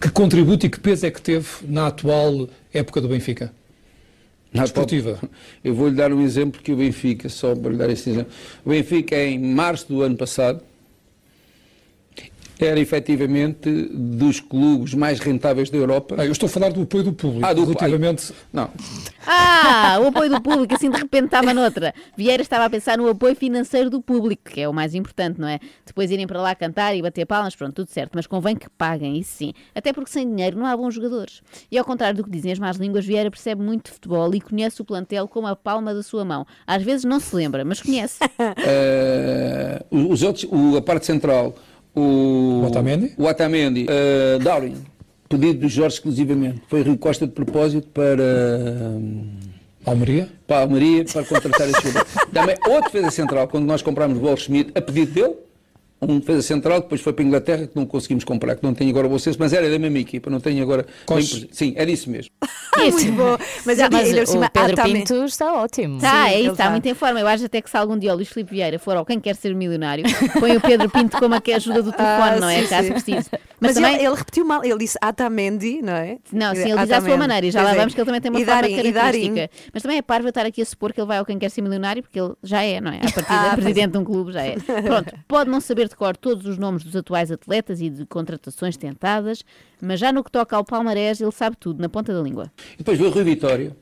L: que contributo e que peso é que teve na atual época do Benfica?
M: Na
L: Desportiva.
M: Eu vou-lhe dar um exemplo que o Benfica, só para lhe dar esse exemplo. O Benfica, em março do ano passado, era efetivamente dos clubes mais rentáveis da Europa.
L: Ah, eu estou a falar do apoio do público.
M: Ah, do
L: relativamente.
M: Não.
F: Ah, o apoio do público, assim de repente estava noutra. Vieira estava a pensar no apoio financeiro do público, que é o mais importante, não é? Depois irem para lá cantar e bater palmas, pronto, tudo certo, mas convém que paguem, isso sim. Até porque sem dinheiro não há bons jogadores. E ao contrário do que dizem as más línguas, Vieira percebe muito de futebol e conhece o plantel como a palma da sua mão. Às vezes não se lembra, mas conhece.
M: Eh, os outros, o- a parte central, o
L: Otamendi,
M: o Otamendi eh, Darwin, pedido do Jorge exclusivamente. Foi Rio Costa de propósito para. hum,
L: Almeria?
M: Para a Almeria, para contratar esse jogador. Também outro defesa central, quando nós comprámos o Goldschmidt, a pedido dele, um defesa central, depois foi para a Inglaterra, que não conseguimos comprar, que não tenho agora o acesso, mas era da mesma equipa, não tenho agora. Sim, é disso mesmo.
A: Muito bom. Mas, ele-
B: Mas
A: ele,
B: o
A: cima,
B: Pedro
A: ah,
B: Pinto está ótimo.
F: Tá, é
A: ele
F: isso, está
A: tá.
F: muito em forma. Eu acho até que se algum dia o Luís Filipe Vieira for ao Quem Quer Ser Milionário, põe o Pedro Pinto como a que ajuda do telefone,
A: Ah,
F: não é?
A: sim,
F: Caso
A: sim.
F: precise.
A: Mas,
F: também.
A: ele, ele repetiu mal, ele disse Atamendi, não é?
F: Não, sim, ele diz à sua maneira, e já lá
A: é.
F: vamos que ele também tem uma
A: E
F: forma
A: Darim,
F: característica. Mas também é parvo estar aqui a supor que ele vai ao Quem Quer Ser Milionário, porque ele já é, não é? A partida,
A: Ah,
F: presidente de um clube já é. Pronto, pode não saber de cor todos os nomes dos atuais atletas e de contratações tentadas, mas já no que toca ao palmarés, ele sabe tudo, na ponta da língua.
M: E depois veio o Rui Vitória,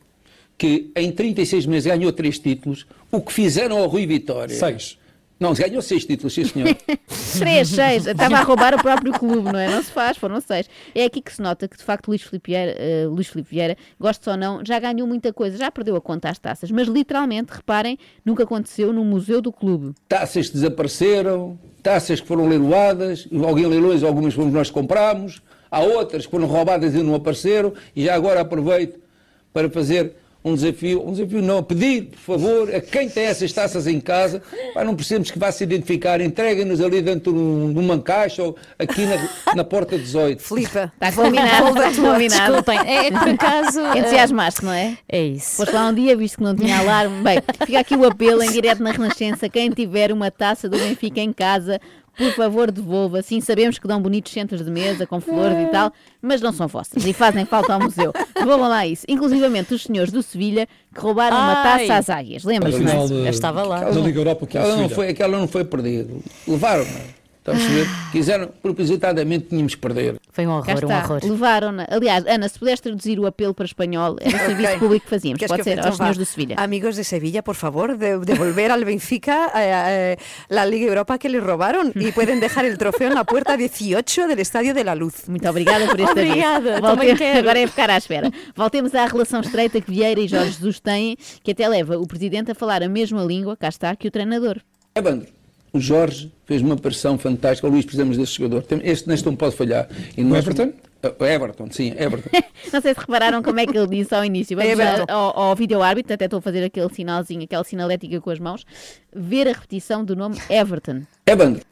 M: que em 36 meses ganhou três títulos. O que fizeram ao Rui Vitória?
L: Seis.
M: Não, ganhou seis títulos, sim senhor.
F: Três, seis. Estava a roubar o próprio clube, não é? Não se faz, foram seis. É aqui que se nota que, de facto, Luís Filipe Vieira, eh, Luís Filipe Vieira, goste ou não, já ganhou muita coisa, já perdeu a conta às taças. Mas, literalmente, reparem, nunca aconteceu no museu do clube.
M: taças desapareceram, taças que foram leiloadas, alguém leilões, algumas fomos nós que comprámos, há outras que foram roubadas e não apareceram, e já agora aproveito para fazer um desafio, um desafio não, pedir, por favor, a quem tem essas taças em casa, para não precisamos que vá se identificar, entreguem-nos ali dentro de um- uma caixa ou aqui na, na porta 18.
A: Flipa.
F: Está combinado, está combinado.
B: Desculpem, é é por acaso.
F: Entusiasmaste, não é?
B: É isso.
F: Foste lá um dia, visto que não tinha alarme. Bem, fica aqui o apelo em direto na Renascença. Quem tiver uma taça do Benfica em casa, por favor, devolva. Sim, sabemos que dão bonitos centros de mesa com flores e tal, mas não são vossas e fazem falta ao museu. Devolvam lá isso. Inclusivamente os senhores do Sevilha que roubaram uma
B: Ai.
F: taça às águias. Lembras-te? É?
B: Eu estava lá.
L: da Liga Europa que é o
M: Aquela não,
L: Sevilha.
M: foi, aquela não foi perdida. Levaram-na. Está a perceber? Quiseram, propositadamente tínhamos que perder.
B: Foi um horror, um horror.
F: levaram-na. Aliás, Ana, se puderes traduzir o apelo para espanhol, era o serviço
A: Ok.
F: público que fazíamos.
A: ¿Quieres
F: Pode
A: que-
F: ser,
A: então
F: aos
A: va.
F: senhores do Sevilha.
A: Amigos de Sevilla, por favor, de- devolver al Benfica eh, eh, la Liga Europa que le robaron y pueden dejar el trofeo en la puerta 18 del Estadio de la Luz.
F: Muito obrigada por este.
B: Obrigada,
F: Volte-
B: quero.
F: Agora é ficar à espera. Voltemos à relação estreita que Vieira e Jorge Jesus têm, que até leva o presidente a falar a mesma língua, cá está, que o treinador.
M: Evandro, o Jorge fez uma pressão fantástica. O Luís, precisamos desse jogador. Este neste não pode falhar. E nós-
L: Everton?
M: O Everton, sim, Everton.
F: Não sei se repararam como é que ele disse ao início. Vamos
A: É
F: ao, ao vídeo árbitro, até estou a fazer aquele sinalzinho, aquela sinalética com as mãos, ver a repetição do nome Everton.
M: Evandro,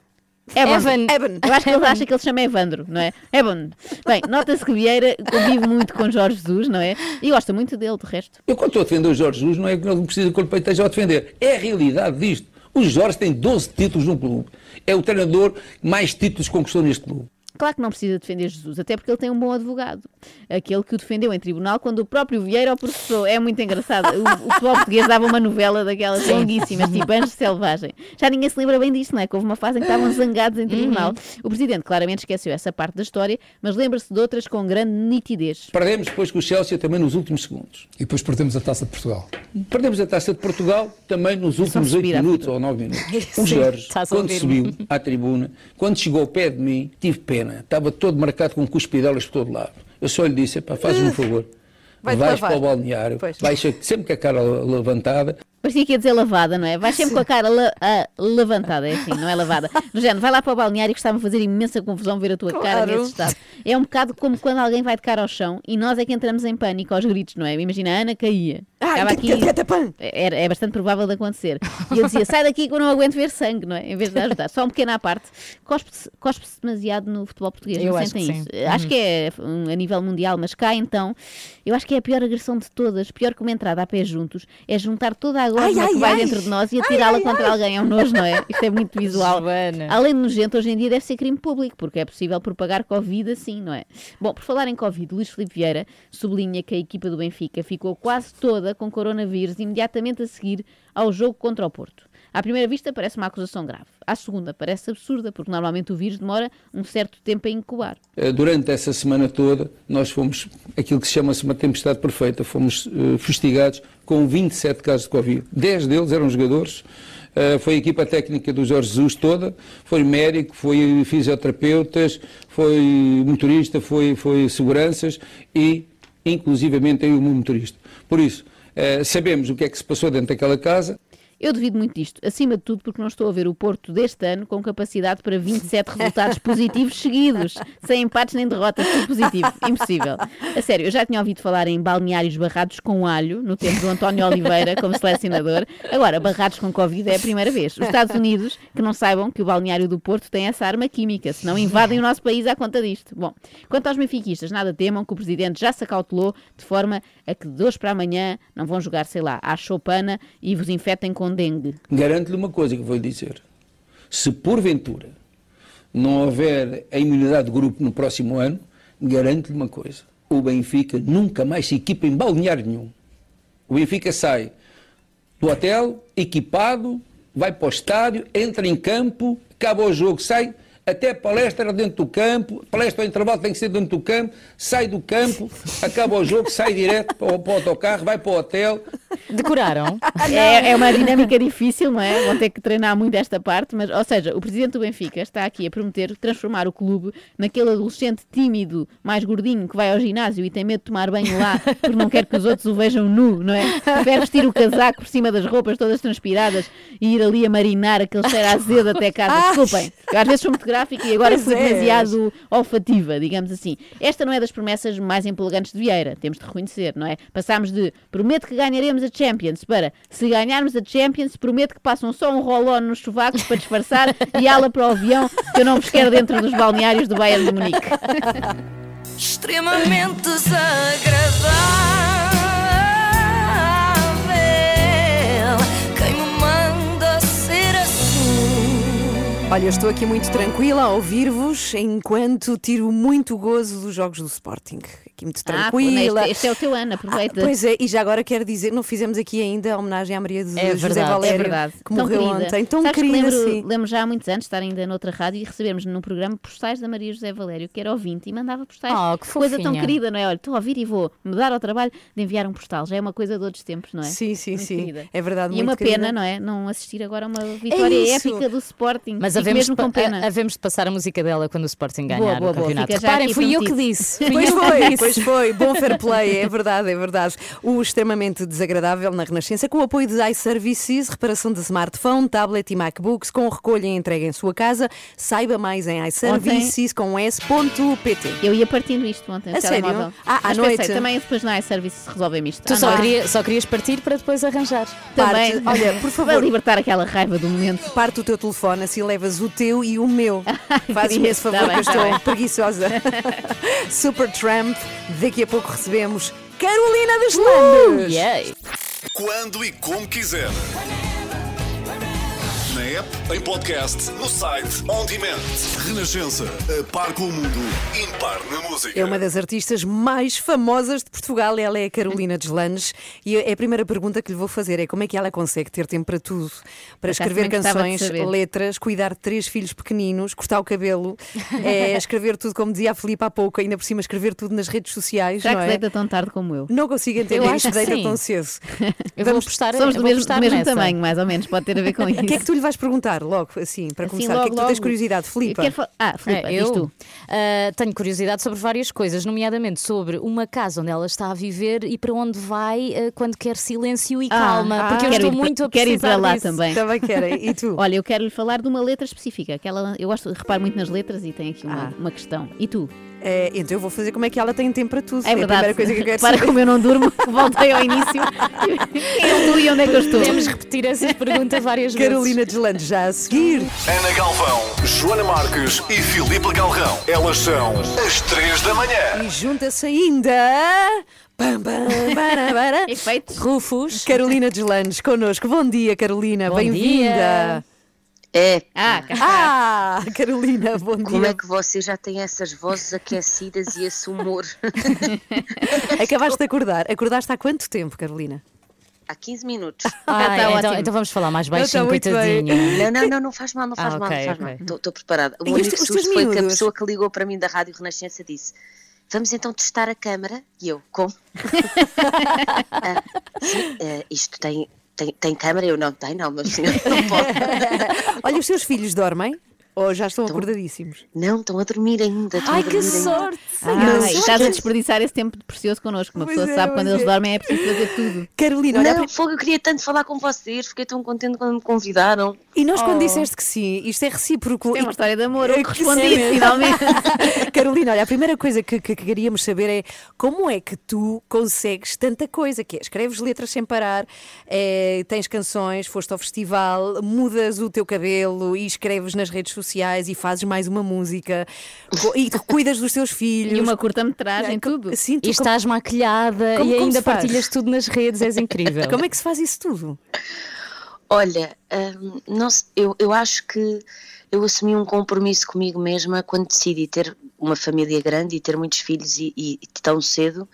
F: Evan.
B: Evan.
F: Eu acho que ele acha que ele se chama Evandro, não é? Evan. Bem, nota-se que Vieira convive muito com Jorge Jesus, não é? E gosta muito dele, de resto.
M: eu quando estou a defender o Jorge Jesus, não é que não precisa que o Peito esteja a defender. É a realidade disto. O Jorge tem 12 títulos no clube. É o treinador mais títulos conquistou neste clube.
F: Claro que não precisa defender Jesus, até porque ele tem um bom advogado. Aquele que o defendeu em tribunal quando o próprio Vieira o processou. É muito engraçado. O, o futebol português dava uma novela daquelas longuíssimas, tipo Anjos de Selvagem. Já ninguém se lembra bem disto, não é? Que houve uma fase em que estavam zangados em tribunal. O presidente claramente esqueceu essa parte da história, mas lembra-se de outras com grande nitidez.
M: Perdemos depois com o Chelsea também nos últimos segundos.
L: E depois perdemos a taça de Portugal.
M: Perdemos a taça de Portugal também nos últimos 8
F: respirar,
M: minutos ou 9 minutos. O Jorge, quando subiu à tribuna, quando chegou ao pé de mim, tive pena. Estava todo marcado com cuspidelas por todo lado. Eu só lhe disse, faz-me um favor.
A: Vai-te
M: vais
A: lavar.
M: para o balneário,
F: Pois.
M: vais sempre com a cara levantada,
F: Parecia que ia dizer lavada, não é? Vais sempre com a cara la- ah, levantada, é assim, não é lavada. Do género, vai lá para o balneário que está-me a fazer imensa confusão ver a tua cara
A: Claro.
F: nesse estado. É um bocado como quando alguém vai de cara ao chão e nós é que entramos em pânico aos gritos, não é? Imagina, a Ana caía.
A: Que- pã.
F: Era, é bastante provável de acontecer. E eu dizia, sai daqui que eu não aguento ver sangue, não é? Em vez de ajudar. Só um pequeno à parte. Cospe-se cospe-se demasiado no futebol português,
B: Eu
F: não
B: acho que
F: sentem
B: sim.
F: isso? Acho que é um, a nível mundial, mas cá então, eu acho que é a pior agressão de todas, pior que uma entrada a pé juntos, é juntar toda a gosma
A: Ai,
F: que
A: ai,
F: vai
A: ai.
F: dentro de nós e atirá-la contra alguém. É um nojo, não é? Isto é muito visual.
B: Joana.
F: Além de nojento, hoje em dia deve ser crime público, porque é possível propagar Covid assim, não é? Bom, por falar em Covid, Luís Filipe Vieira sublinha que a equipa do Benfica ficou quase toda com coronavírus imediatamente a seguir ao jogo contra o Porto. À primeira vista parece uma acusação grave. À segunda parece absurda, porque normalmente o vírus demora um certo tempo a incubar.
M: Eh, Durante essa semana toda, nós fomos aquilo que se chama-se uma tempestade perfeita. Fomos eh, fustigados com 27 casos de Covid. 10 deles eram jogadores. Eh, foi a equipa técnica do Jorge Jesus toda. Foi médico, foi fisioterapeutas, foi motorista, foi, foi seguranças e, inclusivamente, eu, um motorista. Por isso, eh, sabemos o que é que se passou dentro daquela casa.
F: Eu duvido muito disto, acima de tudo porque não estou a ver o Porto deste ano com capacidade para 27 resultados positivos seguidos, sem empates nem derrotas, tudo positivo. Impossível. A sério, eu já tinha ouvido falar em balneários barrados com alho, no tempo do António Oliveira, como selecionador. Agora, barrados com Covid é a primeira vez. Os Estados Unidos, que não saibam que o balneário do Porto tem essa arma química, senão invadem o nosso país à conta disto. Bom, quanto aos benfiquistas, nada temam que o Presidente já se acautelou de forma a que de hoje para amanhã não vão jogar, sei lá, à choupana e vos infectem com dengue.
M: Garanto-lhe uma coisa que vou lhe dizer. Se porventura não houver a imunidade de grupo no próximo ano, garanto-lhe uma coisa. O Benfica nunca mais se equipa em balneário nenhum. O Benfica sai do hotel, equipado, vai para o estádio, entra em campo, acaba o jogo, sai até a palestra dentro do campo, palestra ao intervalo tem que ser dentro do campo, sai do campo, acaba o jogo, sai direto para o, para o autocarro, vai para o hotel.
B: Decoraram?
F: É, é uma dinâmica difícil, não é? Vão ter que treinar muito esta parte, mas, ou seja, o presidente do Benfica está aqui a prometer transformar o clube naquele adolescente tímido, mais gordinho, que vai ao ginásio e tem medo de tomar banho lá porque não quer que os outros o vejam nu, não é? Prefere vestir o casaco por cima das roupas todas transpiradas e ir ali a marinar aquele cheiro azedo até casa. Desculpem, eu às vezes sou muito gráfica e agora
A: Pois
F: fui demasiado olfativa, digamos assim. Esta não é das promessas mais empolgantes de Vieira, temos de reconhecer, não é? Passámos de prometo que ganharemos a Champions para se ganharmos a Champions, prometo que passam só um roll-on nos sovacos para disfarçar e ala para o avião que eu não vos quero dentro dos balneários do Bayern de Munique.
G: Extremamente desagradável.
A: Olha, eu estou aqui muito tranquila a ouvir-vos enquanto tiro muito gozo dos jogos do Sporting. Aqui muito
F: Ah,
A: tranquila.
F: este, este é o teu ano, aproveita.
A: Ah, pois é, e já agora quero dizer, não fizemos aqui ainda a homenagem à Maria de
F: É
A: José
F: verdade,
A: Valério,
F: é verdade.
A: que
F: Tão
A: morreu
F: querida.
A: ontem. Tão
F: Sabes que
A: querida,
F: lembro,
A: sim.
F: lembro já há muitos anos estar ainda noutra rádio e recebermos num programa postais da Maria José Valério, que era ouvinte, e mandava postais.
B: Oh, que
F: coisa tão
B: fofinha.
F: querida, não é? Olha, estou a ouvir e vou me dar ao trabalho de enviar um postal. Já é uma coisa de outros tempos, não é?
A: Sim, sim,
F: Muito
A: sim.
F: querida.
A: É verdade,
F: E
A: muito
F: uma
A: querida.
F: pena, não é? Não assistir agora a uma vitória
A: isso.
F: épica do Sporting.
B: Mas havemos,
F: mesmo com pena.
B: havemos de passar a música dela quando o Sporting ganhar
F: Boa, boa,
B: o
F: boa.
B: campeonato.
F: Já
B: Reparem, fui eu que disse. Fui
A: Pois foi, pois foi. Bom fair play, é verdade, é verdade. O extremamente desagradável na Renascença, com o apoio de iServices, reparação de smartphone, tablet e MacBooks, com recolha e entrega em sua casa. Saiba mais em iServices com s.pt.
F: Eu ia partindo isto ontem.
A: A sério?
F: telemóvel.
A: Ah, à
F: Mas
A: noite?
F: pensei, também depois na iService resolvem isto.
B: Tu
F: À
B: só, queria- só querias partir para depois arranjar.
F: Também.
A: Parte- olha, por favor.
F: Vai libertar aquela raiva do momento.
A: Parte o teu telefone, assim levas o teu e o meu. Fazes-me esse favor
F: Tá
A: que
F: bem,
A: eu
F: tá
A: estou
F: bem.
A: preguiçosa. Super Tramp, daqui a pouco recebemos Carolina das Landes.
B: Yay.
E: Quando e como quiser. App, em podcast, no site, on demand. Renascença, a par com o mundo, impar na música.
A: É uma das artistas mais famosas de Portugal. Ela é a Carolina Deslandes. E a primeira pergunta que lhe vou fazer é como é que ela consegue ter tempo para tudo? Para escrever canções, letras, cuidar de três filhos pequeninos, cortar o cabelo, é, escrever tudo, como dizia a Filipe há pouco, ainda por cima escrever tudo nas redes sociais.
F: Será
A: não
F: que
A: é?
F: deita tão tarde como eu?
A: Não consigo entender
B: Eu acho
A: isto,
B: que
A: deita
B: sim.
A: tão cedo.
B: Eu vou postar,
F: Somos
B: eu
F: do
B: vou
F: mesmo,
B: postar
F: do mesmo
B: nessa.
F: tamanho, mais ou menos, pode ter a ver com isso.
A: O que é que tu lhe vais perguntar logo, assim, para
F: Assim,
A: começar? o que é que tu
F: logo,
A: tens
F: logo.
A: curiosidade, Filipa?
F: Ah, Filipa,
B: É,
F: diz
B: eu
F: tu.
B: ah, tenho curiosidade sobre várias coisas, nomeadamente sobre uma casa onde ela está a viver e para onde vai ah, quando quer silêncio e
F: Ah,
B: calma,
F: ah,
B: porque eu
F: quero
B: estou muito a
F: quero ir para lá
B: disso.
F: também.
A: Também querem. E tu?
F: Olha, eu quero lhe falar de uma letra específica. Que ela, eu gosto, reparo muito nas letras e tem aqui uma, uma questão. E tu?
A: É, então eu vou fazer como é que ela tem tempo para tudo.
F: É verdade.
A: a primeira coisa que eu quero
F: Para
A: saber.
F: como eu não durmo, voltei ao início. Quem é tu e onde é que eu estou?
B: Podemos repetir essas perguntas várias vezes.
A: Carolina Deslandes já a seguir.
E: Ana Galvão, Joana Marques e Filipe Galrão. Elas são as 3 da manhã.
A: E junta-se ainda. Pam, pam, bara, bara.
F: Efeitos.
B: Rufus.
A: Carolina Deslandes connosco. Bom dia, Carolina.
B: Bom
A: Bem-vinda.
N: É.
F: Ah, está.
A: Ah, Carolina, bom
N: Como
A: dia.
N: é que você já tem essas vozes aquecidas e esse humor?
A: Acabaste de acordar. Acordaste há quanto tempo, Carolina?
N: Há 15 minutos.
B: Ah,
F: tá
B: então,
F: ótimo.
B: então vamos falar mais baixinho,
A: bem.
B: coitadinha.
N: Não, não, não, não faz mal, não faz
B: Ah,
N: mal,
B: ok,
N: não faz
B: ok.
N: mal. Estou preparada. O
A: E
N: único
A: os
N: susto foi que a pessoa que ligou para mim da Rádio Renascença disse: Vamos então testar a câmara? E eu, como? Ah, sim, eh, isto tem, tem, tem câmara? Eu não tenho, não, meu senhor, não pode.
A: Olha, os teus filhos dormem? Ou já estão acordadíssimos?
N: Não, estão a dormir ainda. estão
B: Ai, que
N: ainda.
B: sorte!
F: Estás a desperdiçar esse tempo precioso connosco. Uma
A: Pois
F: pessoa
A: é,
F: sabe quando
A: pois
F: eles
A: é.
F: dormem é preciso fazer tudo.
A: Carolina, olha,
N: Não, fogo, eu queria tanto falar com vocês, fiquei tão contente quando me convidaram.
A: e nós quando
F: Oh.
A: disseste que sim, isto é recíproco.
F: Isto é uma história de amor,
A: É
F: eu
A: que
F: respondi finalmente.
A: Carolina, olha, a primeira coisa que, que- que queríamos saber é como é que tu consegues tanta coisa, que é, escreves letras sem parar, eh, tens canções, foste ao festival, mudas o teu cabelo e escreves nas redes sociais e fazes mais uma música e tu cuidas dos teus filhos.
F: E uma curta-metragem, tudo.
A: Sim, tu
B: E estás maquilhada
A: Como-
B: e
A: como
B: ainda
A: se faz?
B: partilhas tudo nas redes, és incrível.
A: como, como é que se faz isso tudo?
N: Olha, hum, não eu, eu acho que eu assumi um compromisso comigo mesma quando decidi ter uma família grande e ter muitos filhos e, e tão cedo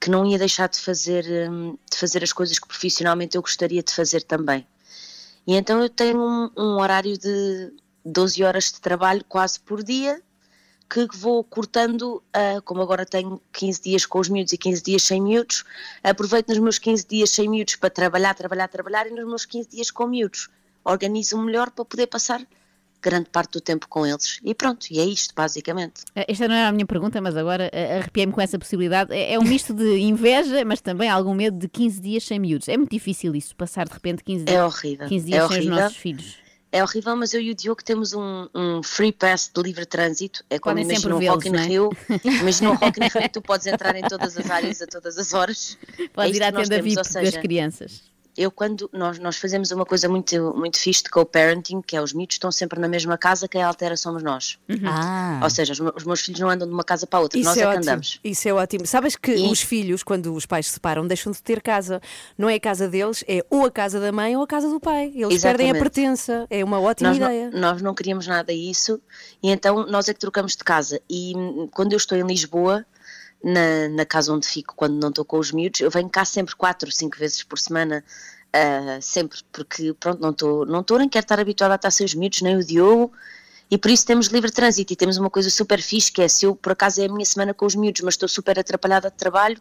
N: que não ia deixar de fazer, hum, de fazer as coisas que profissionalmente eu gostaria de fazer também. E então eu tenho um, um horário de 12 horas de trabalho quase por dia que vou cortando, ah, como agora tenho 15 dias com os miúdos e 15 dias sem miúdos, aproveito nos meus 15 dias sem miúdos para trabalhar, trabalhar, trabalhar e nos meus 15 dias com miúdos organizo-me melhor para poder passar grande parte do tempo com eles. E pronto, e é isto, basicamente.
F: Eh, Esta não era a minha pergunta, mas agora eh, arrepiei-me com essa possibilidade. É é um misto de inveja, mas também algum medo de 15 dias sem miúdos. É muito difícil isso, passar de repente 15 dias,
N: É horrível.
F: 15
N: é
F: dias sem os nossos filhos.
N: É horrível, mas eu e o Diogo temos um, um free pass de livre trânsito. É como
F: Podem
N: imagina um Rock in Rio. Imagina um Rock in Rio, tu podes entrar em todas as áreas a todas as horas.
F: Podes
N: É
F: ir à tenda VIP
N: ou
F: das
N: seja,
F: crianças.
N: Eu quando nós, nós fazemos uma coisa muito, muito fixe de co-parenting, que é os miúdos estão sempre na mesma casa, quem altera somos nós.
B: Ah.
N: Ou seja, os, os meus filhos não andam de uma casa para a outra,
A: Isso
N: nós
A: é,
N: é, que
A: ótimo.
N: andamos.
A: Isso é ótimo. Sabes que
N: E-
A: os filhos, quando os pais se separam, deixam de ter casa. Não é a casa deles, é ou a casa da mãe ou a casa do pai. Eles perdem a
N: Exatamente.
A: pertença. É uma ótima
N: Nós
A: ideia.
N: não, nós não queríamos nada disso e então nós é que trocamos de casa. E hum, quando eu estou em Lisboa, na, na casa onde fico, quando não estou com os miúdos, eu venho cá sempre quatro, cinco vezes por semana, ah, sempre, porque pronto, não estou, não estou nem quero estar habituada a estar sem os miúdos, nem o Diogo. E por isso temos livre trânsito e temos uma coisa super fixe que é se eu por acaso é a minha semana com os miúdos, mas estou super atrapalhada de trabalho,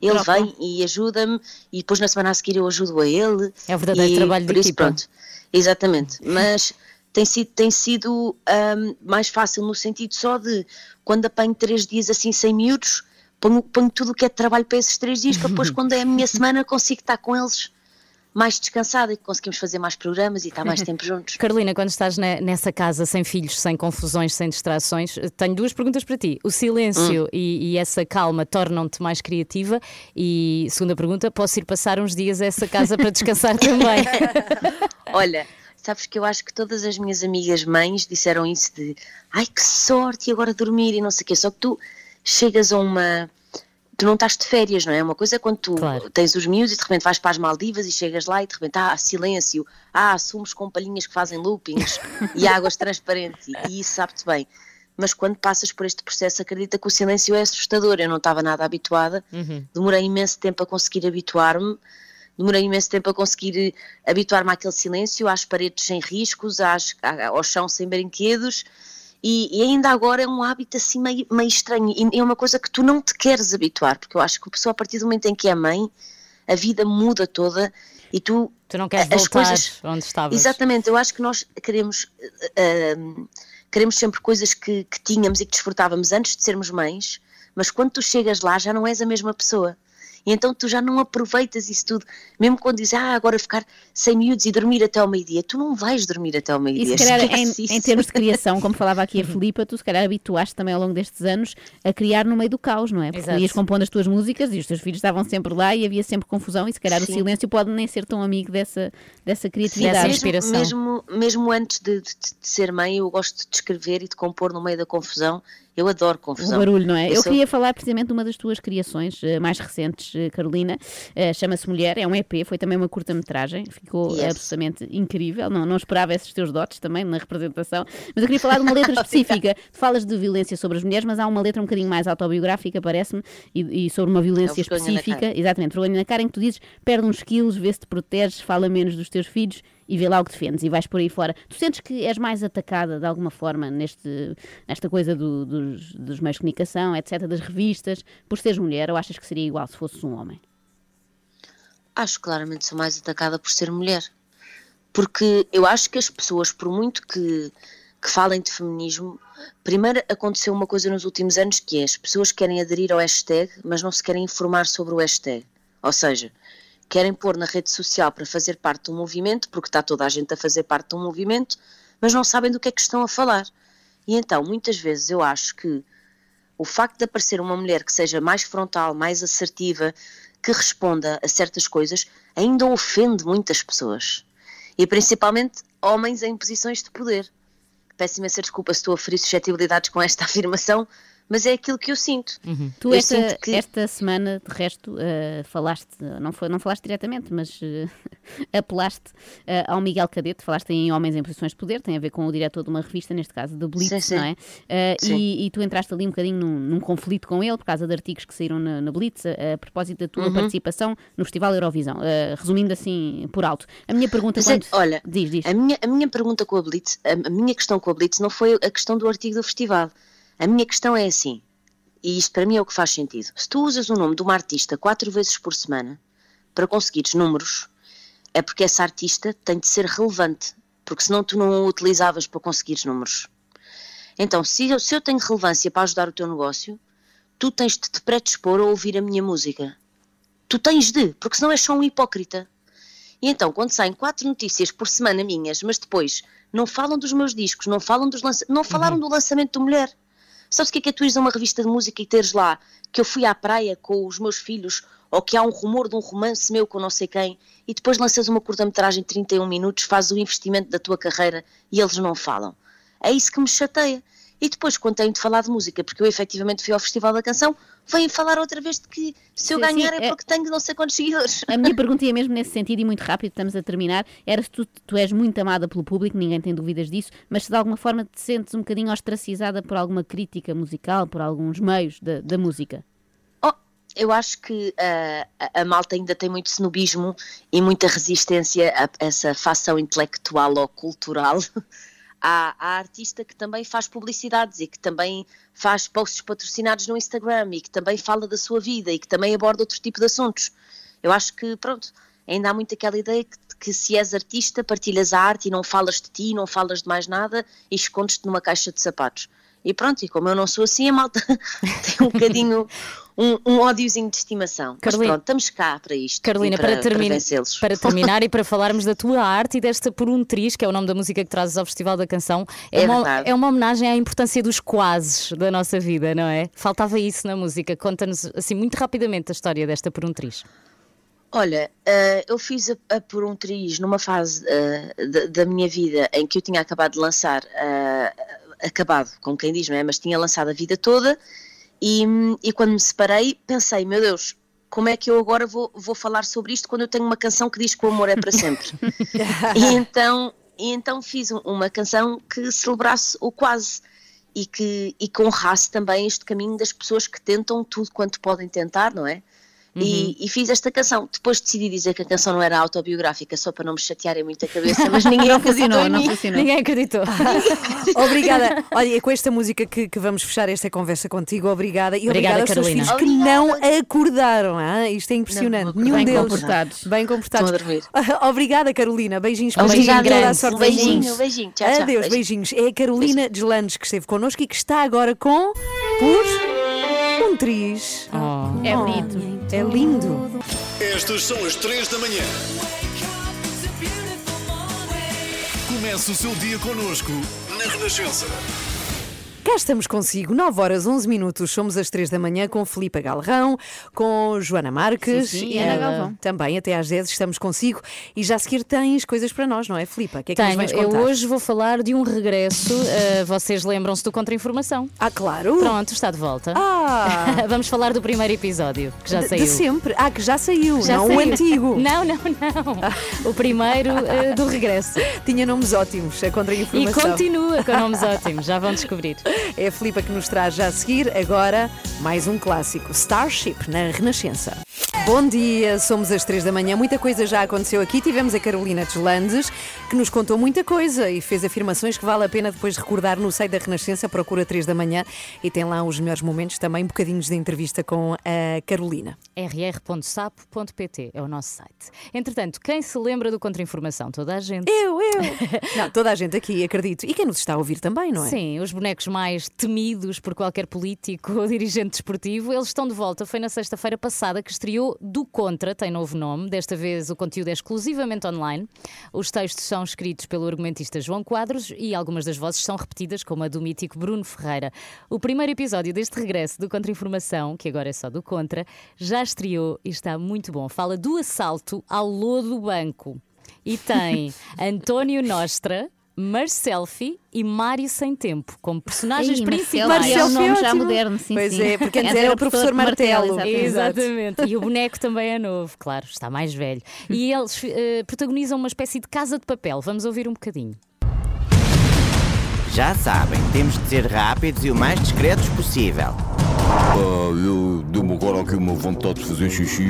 N: ele
B: Troca.
N: vem e ajuda-me e depois na semana a seguir eu ajudo a ele.
B: É o verdadeiro
N: E
B: trabalho de
N: por isso,
B: equipa.
N: pronto, exatamente. Mas tem sido, tem sido ahm, mais fácil no sentido só de quando apanho três dias assim sem miúdos, ponho, ponho tudo o que é de trabalho para esses três dias, para depois quando é a minha semana consigo estar com eles mais descansada e conseguimos fazer mais programas e estar mais tempo juntos.
B: Carolina, quando estás ne- nessa casa sem filhos, sem confusões, sem distrações, eh, tenho duas perguntas para ti. O silêncio
N: Hum.
B: e, e essa calma tornam-te mais criativa? E segunda pergunta, posso ir passar uns dias a essa casa para descansar também?
N: Olha, sabes que eu acho que todas as minhas amigas mães disseram isso de ai que sorte e agora dormir e não sei o quê, só que tu chegas a uma tu não estás de férias, não é? Uma coisa é quando tu tens os miúdos e de repente vais para as Maldivas e chegas lá e de repente ah, silêncio, ah, sumos com palhinhas que fazem loopings e águas transparentes e isso sabe-te bem. Mas quando passas por este processo, acredita que o silêncio é assustador. Eu não estava nada habituada, demorei imenso tempo a conseguir habituar-me, demorei imenso tempo a conseguir eh, habituar-me àquele silêncio, às paredes sem riscos, às, ao chão sem brinquedos. E, e ainda agora é um hábito assim meio, meio estranho e é uma coisa que tu não te queres habituar, porque eu acho que a pessoa a partir do momento em que é mãe a vida muda toda e tu.
B: Tu não queres
N: as
B: voltar
N: coisas-
B: onde estavas.
N: Exatamente, eu acho que nós queremos, eh, queremos sempre coisas que, que tínhamos e que desfrutávamos antes de sermos mães, mas quando tu chegas lá já não és a mesma pessoa. E então tu já não aproveitas isso tudo. Mesmo quando dizes, ah, agora ficar sem miúdos e dormir até ao meio-dia, tu não vais dormir até ao
F: E
N: meio-dia.
F: se calhar, em, em termos de criação, como falava aqui a Filipa, tu se calhar habituaste também ao longo destes anos a criar no meio do caos, não é? Porque
B: Exato.
F: ias compondo as tuas músicas e os teus filhos estavam sempre lá e havia sempre confusão e se calhar o
N: Sim.
F: silêncio pode nem ser tão amigo dessa, dessa criatividade.
N: mesmo, mesmo, mesmo antes de, de- de ser mãe, eu gosto de escrever e de compor no meio da confusão. Eu adoro
F: O
N: confusão.
F: barulho, não é? Eu,
N: sou-
F: queria falar precisamente de uma das tuas criações eh, mais recentes, eh, Carolina. Eh, Chama-se Mulher, é um EP, foi também uma curta-metragem, ficou
N: Yes.
F: absolutamente incrível. Não, não esperava esses teus dotes também na representação. Mas eu queria falar de uma letra específica. Tu falas de violência sobre as mulheres, mas há uma letra um bocadinho mais autobiográfica, parece-me, e, e sobre uma violência
N: É o
F: específica. Exatamente, vergonha na cara, em que tu dizes perde uns quilos, vê se te proteges, fala menos dos teus filhos e vê lá o que defendes e vais por aí fora. Tu sentes que és mais atacada de alguma forma neste, nesta coisa do- dos, dos meios de comunicação, etc., das revistas, por seres mulher, ou achas que seria igual se fosses um homem?
N: Acho claramente sou mais atacada por ser mulher. Porque eu acho que as pessoas, por muito que, que falem de feminismo, primeiro aconteceu uma coisa nos últimos anos que é as pessoas querem aderir ao hashtag, mas não se querem informar sobre o hashtag. Ou seja, querem pôr na rede social para fazer parte um movimento, porque está toda a gente a fazer parte um movimento, mas não sabem do que é que estão a falar. E então, muitas vezes eu acho que o facto de aparecer uma mulher que seja mais frontal, mais assertiva, que responda a certas coisas, ainda ofende muitas pessoas. E principalmente homens em posições de poder. Peço imensa desculpa se estou a ferir suscetibilidades com esta afirmação, mas é aquilo que eu sinto.
F: Tu
N: Eu
F: esta,
N: sinto que-
F: esta semana, de resto, eh, falaste, não, foi, não falaste diretamente, mas eh, apelaste eh, ao Miguel Cadete, falaste em Homens em Posições de Poder, tem a ver com o diretor de uma revista, neste caso da Blitz,
N: Sim, sim.
F: não é?
N: Sim.
F: e, e tu entraste ali um bocadinho num, num conflito com ele, por causa de artigos que saíram na, na Blitz, a, a propósito da tua
N: Uhum.
F: participação no Festival Eurovisão. Resumindo assim, por alto. A minha pergunta
N: Mas é-
F: quando...
N: olha,
F: diz, diz.
N: A, minha, a minha pergunta com a Blitz, a, a minha questão com a Blitz não foi a questão do artigo do festival. A minha questão é assim, e isto para mim é o que faz sentido. Se tu usas o nome de uma artista quatro vezes por semana para conseguires números, é porque essa artista tem de ser relevante, porque senão tu não a utilizavas para conseguires números. Então, se eu, se eu tenho relevância para ajudar o teu negócio, tu tens de te predispor a ouvir a minha música. Tu tens de, porque senão és só um hipócrita. E então, quando saem quatro notícias por semana minhas, mas depois não falam dos meus discos, não falam dos lança... não falaram do lançamento do Mulher. Sabes o que é que é tu ires a uma revista de música e teres lá que eu fui à praia com os meus filhos ou que há um rumor de um romance meu com não sei quem e depois lanças uma curta-metragem de 31 minutos, fazes o investimento da tua carreira e eles não falam. É isso que me chateia. E depois, quando tenho de falar de música, porque eu efetivamente fui ao Festival da Canção, vêm falar outra vez de que se eu
F: Sim, sim,
N: ganhar é
F: é-
N: porque tenho não sei quantos seguidores.
F: A minha pergunta ia mesmo nesse sentido e muito rápido, estamos a terminar. Era se tu, tu és muito amada pelo público, ninguém tem dúvidas disso, mas se de alguma forma te sentes um bocadinho ostracizada por alguma crítica musical, por alguns meios da, da música.
N: Oh, eu acho que ah, a, a malta ainda tem muito snobismo e muita resistência a essa facção intelectual ou cultural. Há, há artista que também faz publicidades e que também faz posts patrocinados no Instagram e que também fala da sua vida e que também aborda outro tipo de assuntos. Eu acho que, pronto, ainda há muito aquela ideia que, que se és artista, partilhas a arte e não falas de ti, não falas de mais nada e escondes-te numa caixa de sapatos. E pronto, e como eu não sou assim, a malta tem um bocadinho um, um ódiozinho de estimação. Mas
B: Carolina-
N: pronto, estamos cá para isto.
B: Carolina, para,
N: para,
B: termina-
N: vencê-los.
B: para terminar e para falarmos da tua arte e desta Por um Triz, que é o nome da música que trazes ao Festival da Canção, é,
N: É
B: uma,
N: verdade.
B: é uma homenagem à importância dos quases da nossa vida, não é? Faltava isso na música. Conta-nos assim muito rapidamente a história desta Por um Triz.
N: Olha, eh, eu fiz a, a Por um Triz numa fase eh, da, da minha vida em que eu tinha acabado de lançar, eh, acabado, como quem diz, não é? Mas tinha lançado a vida toda e, e quando me separei pensei, meu Deus, como é que eu agora vou, vou falar sobre isto quando eu tenho uma canção que diz que o amor é para sempre? e, então, e então fiz um- uma canção que celebrasse o quase e que, e que honrasse também este caminho das pessoas que tentam tudo quanto podem tentar, não é? E, e fiz esta canção. Depois decidi dizer que a canção não era autobiográfica, só para não me chatearem muito a cabeça, mas ninguém
F: Não
N: acreditou
F: não.
B: Ninguém acreditou.
A: Obrigada. Olha, é com esta música que, que vamos fechar esta conversa contigo. Obrigada. E
B: Obrigada,
A: obrigada aos teus
B: Carolina.
A: filhos que não acordaram. ah, Isto é impressionante.
N: Não,
A: Nenhum
F: bem
A: deles.
F: comportados.
A: Bem comportados.
N: Estão a dormir.
A: Obrigada, Carolina. Beijinhos para
N: Obrigada.
A: Toda a sorte
N: Um beijinho, um beijinho. Tchau, tchau.
A: Adeus, beijinhos. É a Carolina Deslandes que esteve connosco e que está agora com. Por. Triz.
F: É
A: Oh,
F: bonito.
A: É lindo.
E: Estas são as 3 da manhã. Comece o seu dia connosco na Renascença.
A: Cá estamos consigo, 9 horas 11 minutos, somos às 3 da manhã com Filipe Galrão, com Joana Marques
F: Sim, sim, e Ana Galvão.
A: Também até às 10 estamos consigo e já a seguir tens coisas para nós, não é, Filipe? O que é que
B: Tenho,
A: vais
B: eu
A: contar?
B: hoje vou falar de um regresso. uh, vocês lembram-se do Contra-Informação?
A: Ah, claro!
B: Pronto, está de volta.
A: Ah!
B: Vamos falar do primeiro episódio, que já
A: de,
B: saiu.
A: de sempre. Ah, que já saiu,
B: Já
A: não o
B: saiu.
A: antigo.
B: Não, não, não. O primeiro uh, do regresso.
A: Tinha nomes ótimos, a
B: E
A: contra-informação.
B: continua com nomes ótimos, já vão descobrir.
A: É a Filipa que nos traz já a seguir. Agora, mais um clássico: Starship na Renascença. Bom dia, somos às três da manhã. Muita coisa já aconteceu aqui. Tivemos a Carolina Deslandes, que nos contou muita coisa e fez afirmações que vale a pena depois recordar no site da Renascença. Procura três da manhã e tem lá os melhores momentos, também bocadinhos de entrevista com a Carolina.
B: rr.sapo.pt é o nosso site. Entretanto, quem se lembra do Contra-Informação? Toda a gente.
A: Eu, eu. Não, toda a gente aqui, acredito. E quem nos está a ouvir também, não é?
B: Sim, os bonecos mais temidos por qualquer político ou dirigente desportivo, eles estão de volta. Foi na sexta-feira passada que estreou Do Contra, tem novo nome. Desta vez o conteúdo é exclusivamente online. Os textos são escritos pelo argumentista João Quadros e algumas das vozes são repetidas, como a do mítico Bruno Ferreira. O primeiro episódio deste regresso do Contra-Informação, que agora é só do Contra, já estreou e está muito bom. Fala do assalto ao lodo banco. E tem António Nostra, Marcelfi e Mário Sem Tempo como personagens
F: Ei,
B: principais.
F: Marcelo é um nome já moderno, sim,
A: Pois
F: sim.
A: é, porque antes era o professor Martelo.
F: exatamente.
B: Exatamente. E o boneco também é novo, claro, está mais velho. E eles eh, protagonizam uma espécie de casa de papel. Vamos ouvir um bocadinho.
O: Já sabem, temos de ser rápidos e o mais discretos possível.
P: Ah, eu deu-me agora aqui uma vontade de fazer xixi.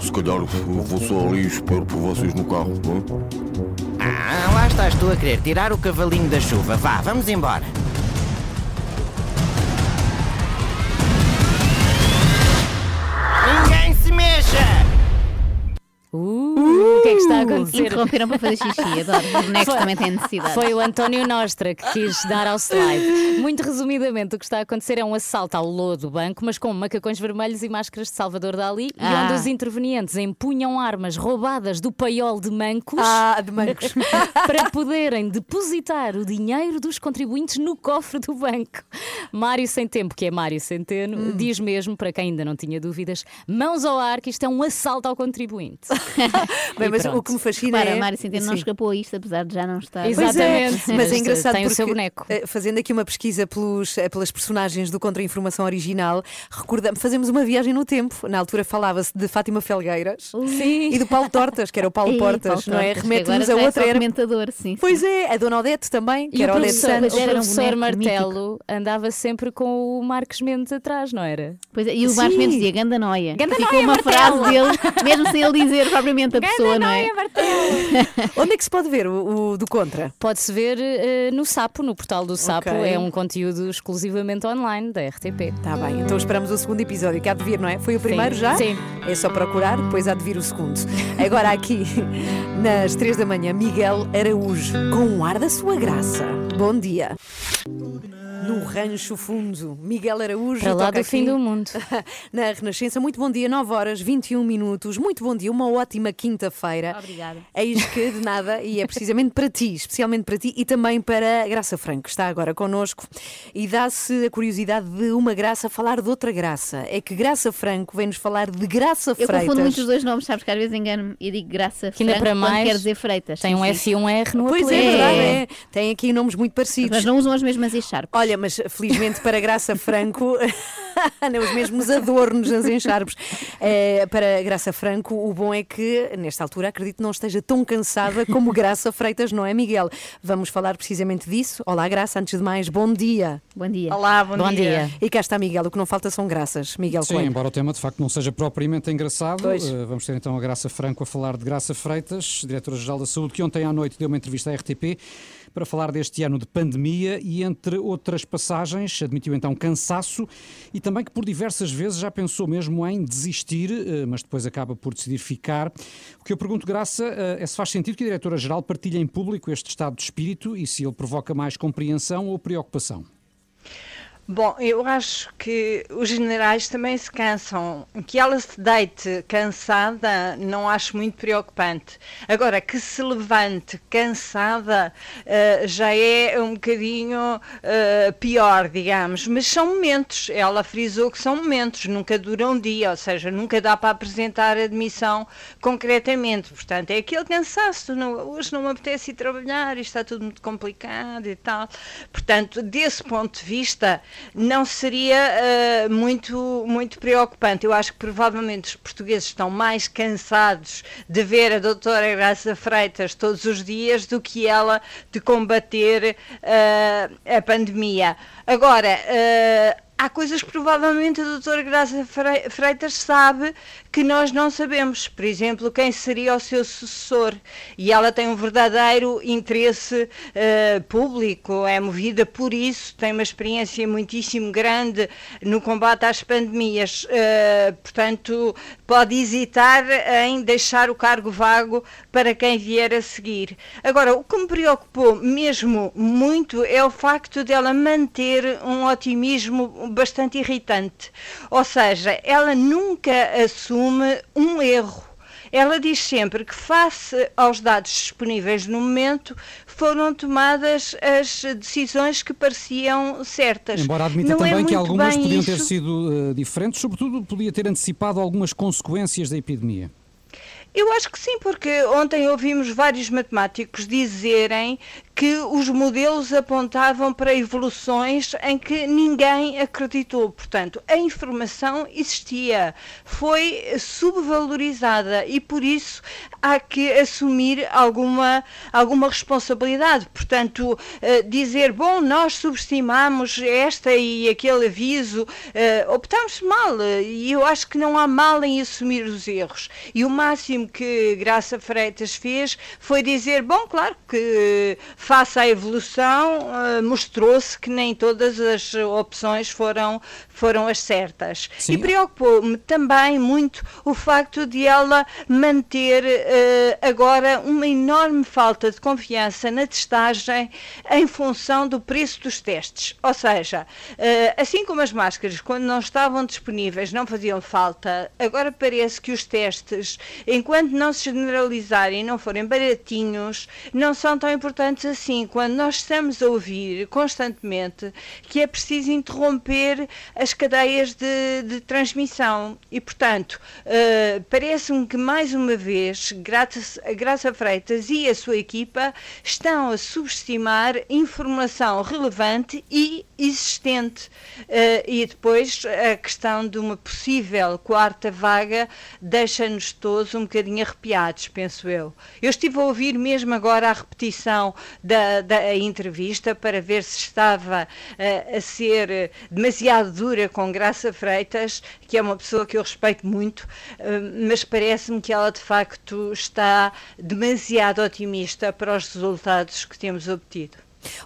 P: Se calhar vou só ali e espero por vocês no carro. hã?
O: Ah, lá estás tu a querer tirar o cavalinho da chuva. Vá, vamos embora.
B: Uh, o que é que está a acontecer?
F: Interromperam para fazer xixi, adoro. Os bonecos também têm necessidade.
B: Foi o António Nostra que quis dar ao slide. Muito resumidamente, o que está a acontecer é um assalto ao lodo do banco, mas com macacões vermelhos e máscaras de Salvador Dali, e
F: Ah.
B: onde os intervenientes empunham armas roubadas do paiol de mancos
A: Ah, de mancos.
B: para poderem depositar o dinheiro dos contribuintes no cofre do banco. Mário Sem Tempo, que é Mário Centeno,
A: Hum.
B: diz mesmo, para quem ainda não tinha dúvidas, mãos ao ar, que isto é um assalto ao contribuinte.
A: Bem,
B: E
A: mas
B: pronto.
A: o que me fascina
F: Para,
A: é.
F: Mário Centeno não
A: Sim.
F: escapou a isto, apesar de já não estar.
A: Pois é,
B: Exatamente.
A: mas é engraçado
B: tem o
A: porque,
B: seu boneco.
A: eh, fazendo aqui uma pesquisa pelos, eh, pelas personagens do Contra-Informação original, recordamos, fazemos uma viagem no tempo. Na altura falava-se de Fátima Felgueiras
B: Sim.
A: e do Paulo Tortas, que era o Paulo
F: Ei,
A: Portas,
F: Paulo
A: não é? Remete-nos a
F: é
A: outra era.
F: comentador, sim.
A: Pois é, a Dona Odete também, que
B: E
A: era
B: o
A: Odete Santos.
B: o
F: Era um
B: professor
F: boneco
B: Martelo andava sempre com o Marcos Mendes atrás, não era?
F: Pois é, e o Marcos
A: Sim.
F: Mendes dizia Ganda Noia.
B: Ganda
F: Ficou
B: Noia,
F: uma
B: Martelo.
F: frase dele, mesmo sem ele dizer propriamente a pessoa, não é?
A: Onde é que se pode ver o, o do Contra?
B: Pode-se ver eh, no Sapo, no portal do Sapo.
A: Ok.
B: É um conteúdo exclusivamente online da RTP.
A: Tá bem, então esperamos o segundo episódio, que há de vir, não é? Foi o primeiro já?
B: Sim.
A: É só procurar, depois há de vir o segundo. Agora aqui, nas três da manhã, Miguel Araújo, com um ar da sua graça. Bom dia. No Rancho Fundo, Miguel Araújo.
B: Para lá do fim
A: aqui
B: do mundo.
A: Na Renascença, muito bom dia, 9 horas 21 minutos. Muito bom dia, uma ótima quinta-feira.
F: Obrigada.
A: Eis que de nada, e é precisamente para ti, especialmente para ti e também para a Graça Franco, que está agora connosco. E dá-se a curiosidade de uma graça falar de outra graça. É que Graça Franco vem-nos falar de Graça
F: Eu
A: Freitas.
F: confundo muito os dois nomes, sabes que às vezes engano-me e digo Graça
B: Que ainda
F: Franco
B: para mais
F: quer dizer Freitas.
B: Tem um. F e um R no
A: Pois é, verdade, é. Tem aqui nomes muito parecidos.
F: Mas não usam as mesmas echarpes.
A: Olha, Olha, mas felizmente para Graça Franco, não, os mesmos adornos nas encharpes. Eh, para Graça Franco, o bom é que, nesta altura, acredito não esteja tão cansada como Graça Freitas, não é, Miguel? Vamos falar precisamente disso. Olá, Graça, antes de mais, bom dia.
F: Bom dia.
Q: Olá, bom, dia.
A: E cá está Miguel, o que não falta são graças. Miguel
J: Sim,
A: Coelho.
J: embora o tema de facto não seja propriamente engraçado,
A: Pois.
J: eh, vamos ter então a Graça Franco a falar de Graça Freitas, Diretora-Geral da Saúde, que ontem à noite deu uma entrevista à RTP para falar deste ano de pandemia e, entre outras passagens, admitiu então cansaço e também que por diversas vezes já pensou mesmo em desistir, eh, mas depois acaba por decidir ficar. O que eu pergunto, Graça, eh, é se faz sentido que a Diretora-Geral partilhe em público este estado de espírito e se ele provoca mais compreensão ou preocupação.
Q: Bom, eu acho que os generais também se cansam. Que ela se deite cansada não acho muito preocupante. Agora, que se levante cansada eh, já é um bocadinho eh, pior, digamos. Mas são momentos. Ela frisou que são momentos, nunca duram um dia, ou seja, nunca dá para apresentar admissão concretamente. Portanto, é aquele cansaço. Não, hoje não me apetece ir trabalhar, isto está tudo muito complicado e tal. Portanto, desse ponto de vista, não seria eh, muito, muito preocupante. Eu acho que provavelmente os portugueses estão mais cansados de ver a doutora Graça Freitas todos os dias do que ela de combater eh, a pandemia. Agora, eh, há coisas que provavelmente a doutora Graça Fre- Freitas sabe que nós não sabemos. Por exemplo, quem seria o seu sucessor. E ela tem um verdadeiro interesse eh, público, é movida por isso, tem uma experiência muitíssimo grande no combate às pandemias. Eh, portanto, pode hesitar em deixar o cargo vago para quem vier a seguir. Agora, o que me preocupou mesmo muito é o facto dela manter um otimismo bastante irritante. Ou seja, ela nunca assume um erro. Ela diz sempre que, face aos dados disponíveis no momento, foram tomadas as decisões que pareciam certas.
J: Embora admita
Q: Não é
J: também que
Q: muito
J: algumas podiam
Q: isso.
J: ter sido eh, diferentes, sobretudo podia ter antecipado algumas consequências da epidemia.
Q: Eu acho que sim, porque ontem ouvimos vários matemáticos dizerem que os modelos apontavam para evoluções em que ninguém acreditou. Portanto, a informação existia, foi subvalorizada e por isso há que assumir alguma, alguma responsabilidade. Portanto, eh, dizer, bom, nós subestimamos esta e aquele aviso, eh, optamos mal eh, e eu acho que não há mal em assumir os erros. E o máximo que Graça Freitas fez foi dizer, bom, claro que face à evolução eh, mostrou-se que nem todas as opções foram, foram as certas.
R: Sim.
Q: E preocupou-me também muito o facto de ela manter eh, agora uma enorme falta de confiança na testagem em função do preço dos testes. Ou seja, eh, assim como as máscaras, quando não estavam disponíveis, não faziam falta, agora parece que os testes, enquanto não se generalizarem e não forem baratinhos, não são tão importantes assim. Quando nós estamos a ouvir constantemente que é preciso interromper as cadeias de, de transmissão. E, portanto, eh, parece-me que mais uma vez, Graça, Graça Freitas e a sua equipa estão a subestimar informação relevante e existente. Eh, e depois a questão de uma possível quarta vaga deixa-nos todos um bocadinho arrepiados, penso eu. Eu estive a ouvir mesmo agora a repetição da, da entrevista para ver se estava eh, a ser demasiado dura com Graça Freitas, que é uma pessoa que eu respeito muito, eh, mas parece-me que ela de facto está demasiado otimista para os resultados que temos obtido.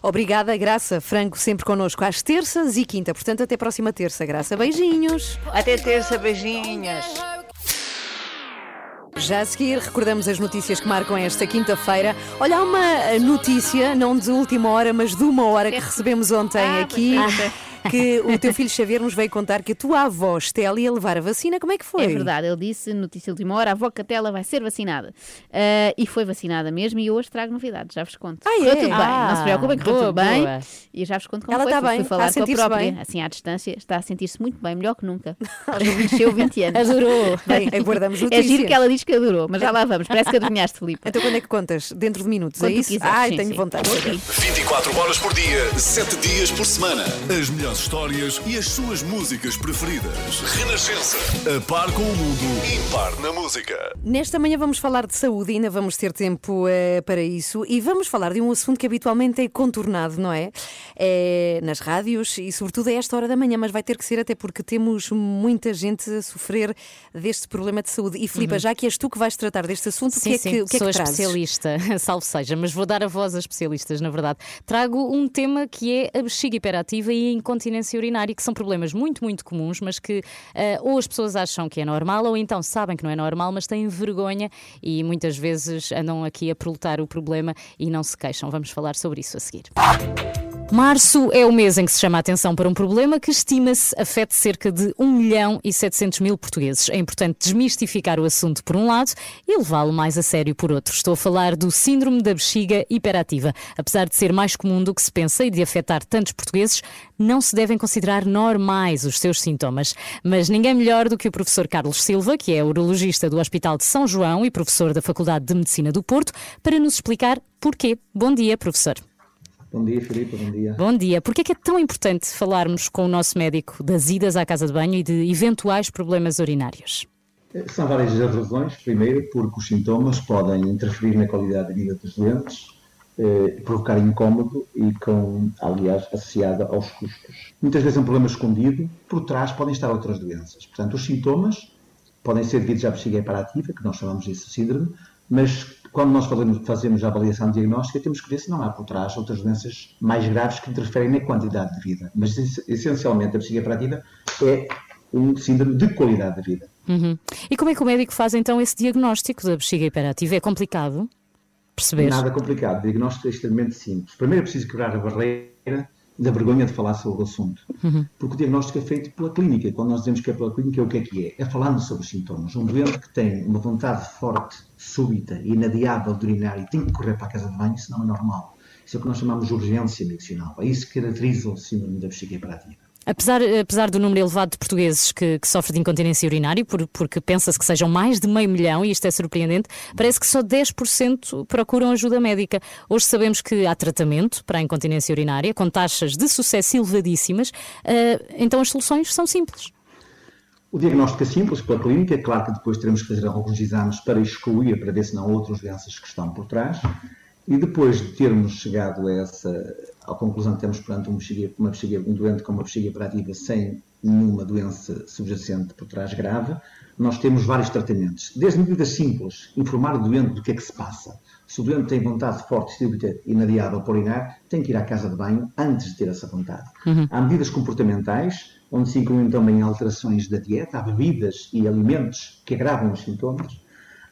A: Obrigada, Graça. Franco sempre connosco às terças e quinta. Portanto, até próxima terça, Graça. Beijinhos.
Q: Até terça, beijinhos.
A: Já a seguir, recordamos as notícias que marcam esta quinta-feira. Olha, há uma notícia, não de última hora, mas de uma hora que recebemos ontem aqui. Que o teu filho Xavier nos veio contar que a tua avó Estela ia levar a vacina. Como é que foi?
F: É verdade, ele disse, notícia de última hora, a avó Catela vai ser vacinada. Ah, e foi vacinada mesmo e hoje trago novidades, já vos conto.
A: Ah,
F: correu
A: é?
F: tudo bem, não se preocupem, correu tudo bem.
B: boa.
F: E já vos conto como
A: Ela
F: foi.
A: está
F: fui-
A: bem,
F: fui
A: está a
F: falar com a
A: sentir-se
F: própria,
A: bem.
F: assim à distância, está a sentir-se muito bem, melhor que nunca. Encheu 20 anos.
B: Adorou.
A: Bem, aguardamos
F: É
A: notícias.
F: giro que ela diz que adorou, mas já lá vamos, parece que adivinhaste, Filipe.
A: Então quando é que contas? Dentro de minutos,
F: Quando
A: é isso?
F: quiseres,
A: Ai,
F: sim,
A: tenho
F: sim.
A: vontade.
E: 24 horas por dia, 7 dias por semana. As melhores histórias e as suas músicas preferidas. Renascença. A par com o mundo, impar na música.
A: Nesta manhã vamos falar de saúde, ainda vamos ter tempo eh, para isso e vamos falar de um assunto que habitualmente é contornado, não é? É nas rádios e, sobretudo, a esta hora da manhã, mas vai ter que ser até porque temos muita gente a sofrer deste problema de saúde. E, Filipa, já que és tu que vais tratar deste assunto, o que
B: Sim,
A: é
B: sim,
A: que, o que, é
B: sou
A: que trazes?
B: especialista, salvo seja, mas vou dar a voz a especialistas, na verdade. Trago um tema que é a bexiga hiperativa e a incontinência urinária, que são problemas muito, muito comuns, mas que ah, ou as pessoas acham que é normal ou então sabem que não é normal, mas têm vergonha e muitas vezes andam aqui a proletar o problema e não se queixam. Vamos falar sobre isso a seguir. Março é o mês em que se chama a atenção para um problema que estima-se afete cerca de 1 milhão e 700 mil portugueses. É importante desmistificar o assunto por um lado e levá-lo mais a sério por outro. Estou a falar do síndrome da bexiga hiperativa. Apesar de ser mais comum do que se pensa e de afetar tantos portugueses, não se devem considerar normais os seus sintomas. Mas ninguém melhor do que o professor Carlos Silva, que é urologista do Hospital de São João e professor da Faculdade de Medicina do Porto, para nos explicar porquê. Bom dia, professor.
R: Bom dia, Filipe, bom dia.
B: Bom dia. Porquê é que é tão importante falarmos com o nosso médico das idas à casa de banho e de eventuais problemas urinários?
R: São várias as razões. Primeiro, porque os sintomas podem interferir na qualidade de vida dos doentes, eh, provocar incómodo e com, aliás, associada aos custos. Muitas vezes é um problema escondido, por trás podem estar outras doenças. Portanto, os sintomas podem ser devidos à bexiga hiperativa, que nós chamamos de síndrome, mas quando nós fazemos, fazemos a avaliação diagnóstica, temos que ver se não há por trás outras doenças mais graves que interferem na quantidade de vida. Mas, essencialmente, a bexiga hiperativa é um síndrome de qualidade de vida.
B: Uhum. E como é que o médico faz então esse diagnóstico da bexiga hiperativa? É complicado perceber?
R: Nada complicado, o diagnóstico é extremamente simples. Primeiro é preciso quebrar a barreira da vergonha de falar sobre o assunto.
B: Uhum.
R: Porque o diagnóstico é feito pela clínica. Quando nós dizemos que é pela clínica, o que é que é? É falando sobre os sintomas. Um doente que tem uma vontade forte, súbita inadiável de urinar e tem que correr para a casa de banho, isso não é normal. Isso é o que nós chamamos de urgência medicinal. É isso que caracteriza o síndrome da bexiga hiperativa.
B: Apesar, apesar do número elevado de portugueses que, que sofrem de incontinência urinária, por- porque pensa-se que sejam mais de meio milhão, e isto é surpreendente, parece que só 10% procuram ajuda médica. Hoje sabemos que há tratamento para a incontinência urinária, com taxas de sucesso elevadíssimas, ah, então as soluções são simples.
R: O diagnóstico é simples pela clínica, é claro que depois teremos que fazer alguns exames para excluir, para ver se não há outras doenças que estão por trás. E depois de termos chegado a essa, à conclusão que temos perante um, bexiga, uma bexiga, um doente com uma bexiga hiperativa sem nenhuma doença subjacente por trás grave, nós temos vários tratamentos. Desde medidas simples, informar o doente do que é que se passa. Se o doente tem vontade forte, e inadiável para urinar, tem que ir à casa de banho antes de ter essa vontade. Há medidas comportamentais, onde se incluem também alterações da dieta, há bebidas e alimentos que agravam os sintomas.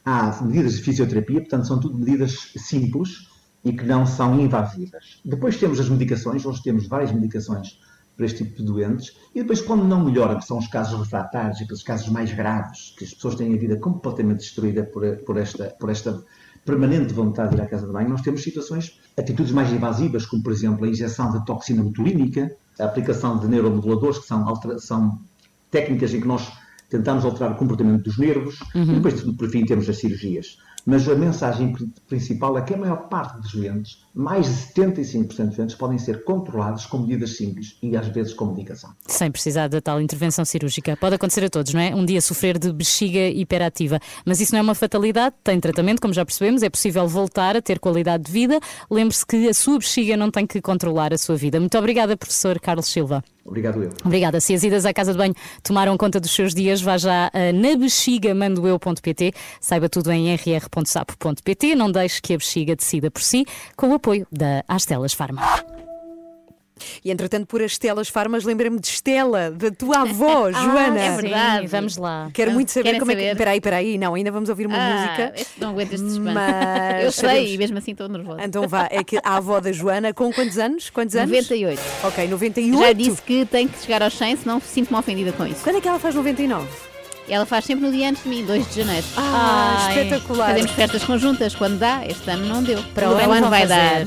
R: Há medidas de fisioterapia, portanto, são tudo medidas simples e que não são invasivas. Depois temos as medicações, hoje temos várias medicações para este tipo de doentes, e depois, quando não melhora, que são os casos refratários, aqueles casos mais graves, que as pessoas têm a vida completamente destruída por, por esta, por esta permanente vontade de ir à casa de banho, nós temos situações, atitudes mais invasivas, como, por exemplo, a injeção de toxina botulínica, a aplicação de neuromoduladores, que são, altera- são técnicas em que nós tentamos alterar o comportamento dos nervos,
B: Uhum.
R: e depois, por fim, temos as cirurgias. Mas a mensagem pri- principal é que a maior parte dos doentes, mais de 75% dos doentes, podem ser controlados com medidas simples e às vezes com medicação.
B: Sem precisar da tal intervenção cirúrgica. Pode acontecer a todos, não é? Um dia sofrer de bexiga hiperativa. Mas isso não é uma fatalidade, tem tratamento, como já percebemos, é possível voltar a ter qualidade de vida. Lembre-se que a sua bexiga não tem que controlar a sua vida. Muito obrigada, professor Carlos Silva.
R: Obrigado eu.
B: Obrigada. Se as idas à casa de banho tomaram conta dos seus dias, vá já a nabexigamandoeu.pt. Saiba tudo em rr.sapo.pt. Não deixe que a bexiga decida por si, com o apoio da Astelas Farma.
A: E entretanto, por as Estelas Farmas, lembrei-me de Estela, da tua avó, Joana.
F: é verdade.
B: Sim, vamos lá.
A: Quero muito saber
F: Querem
A: como é que.
F: saber?
A: Espera aí, espera aí. Não, ainda vamos ouvir uma
F: Ah,
A: música.
F: este não aguento este.
A: Mas
F: Eu sei,
A: sabemos-
F: e mesmo assim estou nervosa.
A: Então vá, é que a avó da Joana, com quantos anos? Quantos anos?
F: 98.
A: Ok, 98.
F: Já disse que tem que chegar aos 100, senão sinto-me ofendida com isso.
A: Quando é que ela faz 99?
F: Ela faz sempre no dia antes de mim, 2 de janeiro.
A: Ah,
F: Ai,
A: espetacular.
F: Fazemos festas conjuntas quando dá. Este ano não deu.
B: Para o ano
F: vai
B: fazer.
F: dar.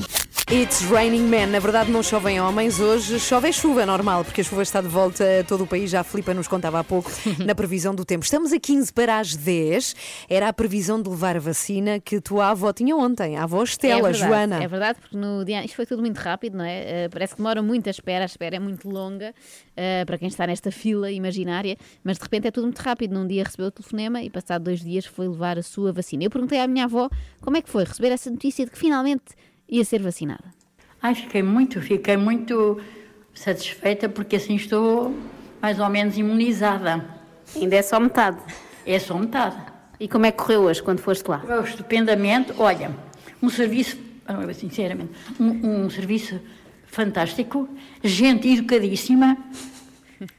A: It's raining men. Na verdade, não chovem homens. Hoje chove é chuva, normal, porque a chuva está de volta a todo o país. Já a Filipa nos contava há pouco na previsão do tempo. Estamos a 15 para as 10. Era a previsão de levar a vacina que tua avó tinha ontem, a avó Estela,
F: é verdade,
A: Joana.
F: É verdade, porque no dia. Isto foi tudo muito rápido, não é? Eh, parece que demora muito a espera, a espera é muito longa eh, para quem está nesta fila imaginária, mas de repente é tudo muito rápido. Num dia recebeu o telefonema e, passado dois dias, foi levar a sua vacina. Eu perguntei à minha avó como é que foi receber essa notícia de que finalmente ia ser vacinada.
S: Ai, fiquei muito, fiquei muito satisfeita porque assim estou mais ou menos imunizada.
F: Ainda é só metade.
S: É só metade.
F: E como é que correu hoje quando foste lá?
S: Correu estupendamente. Olha, um serviço, ah, sinceramente, um, um serviço fantástico, gente educadíssima,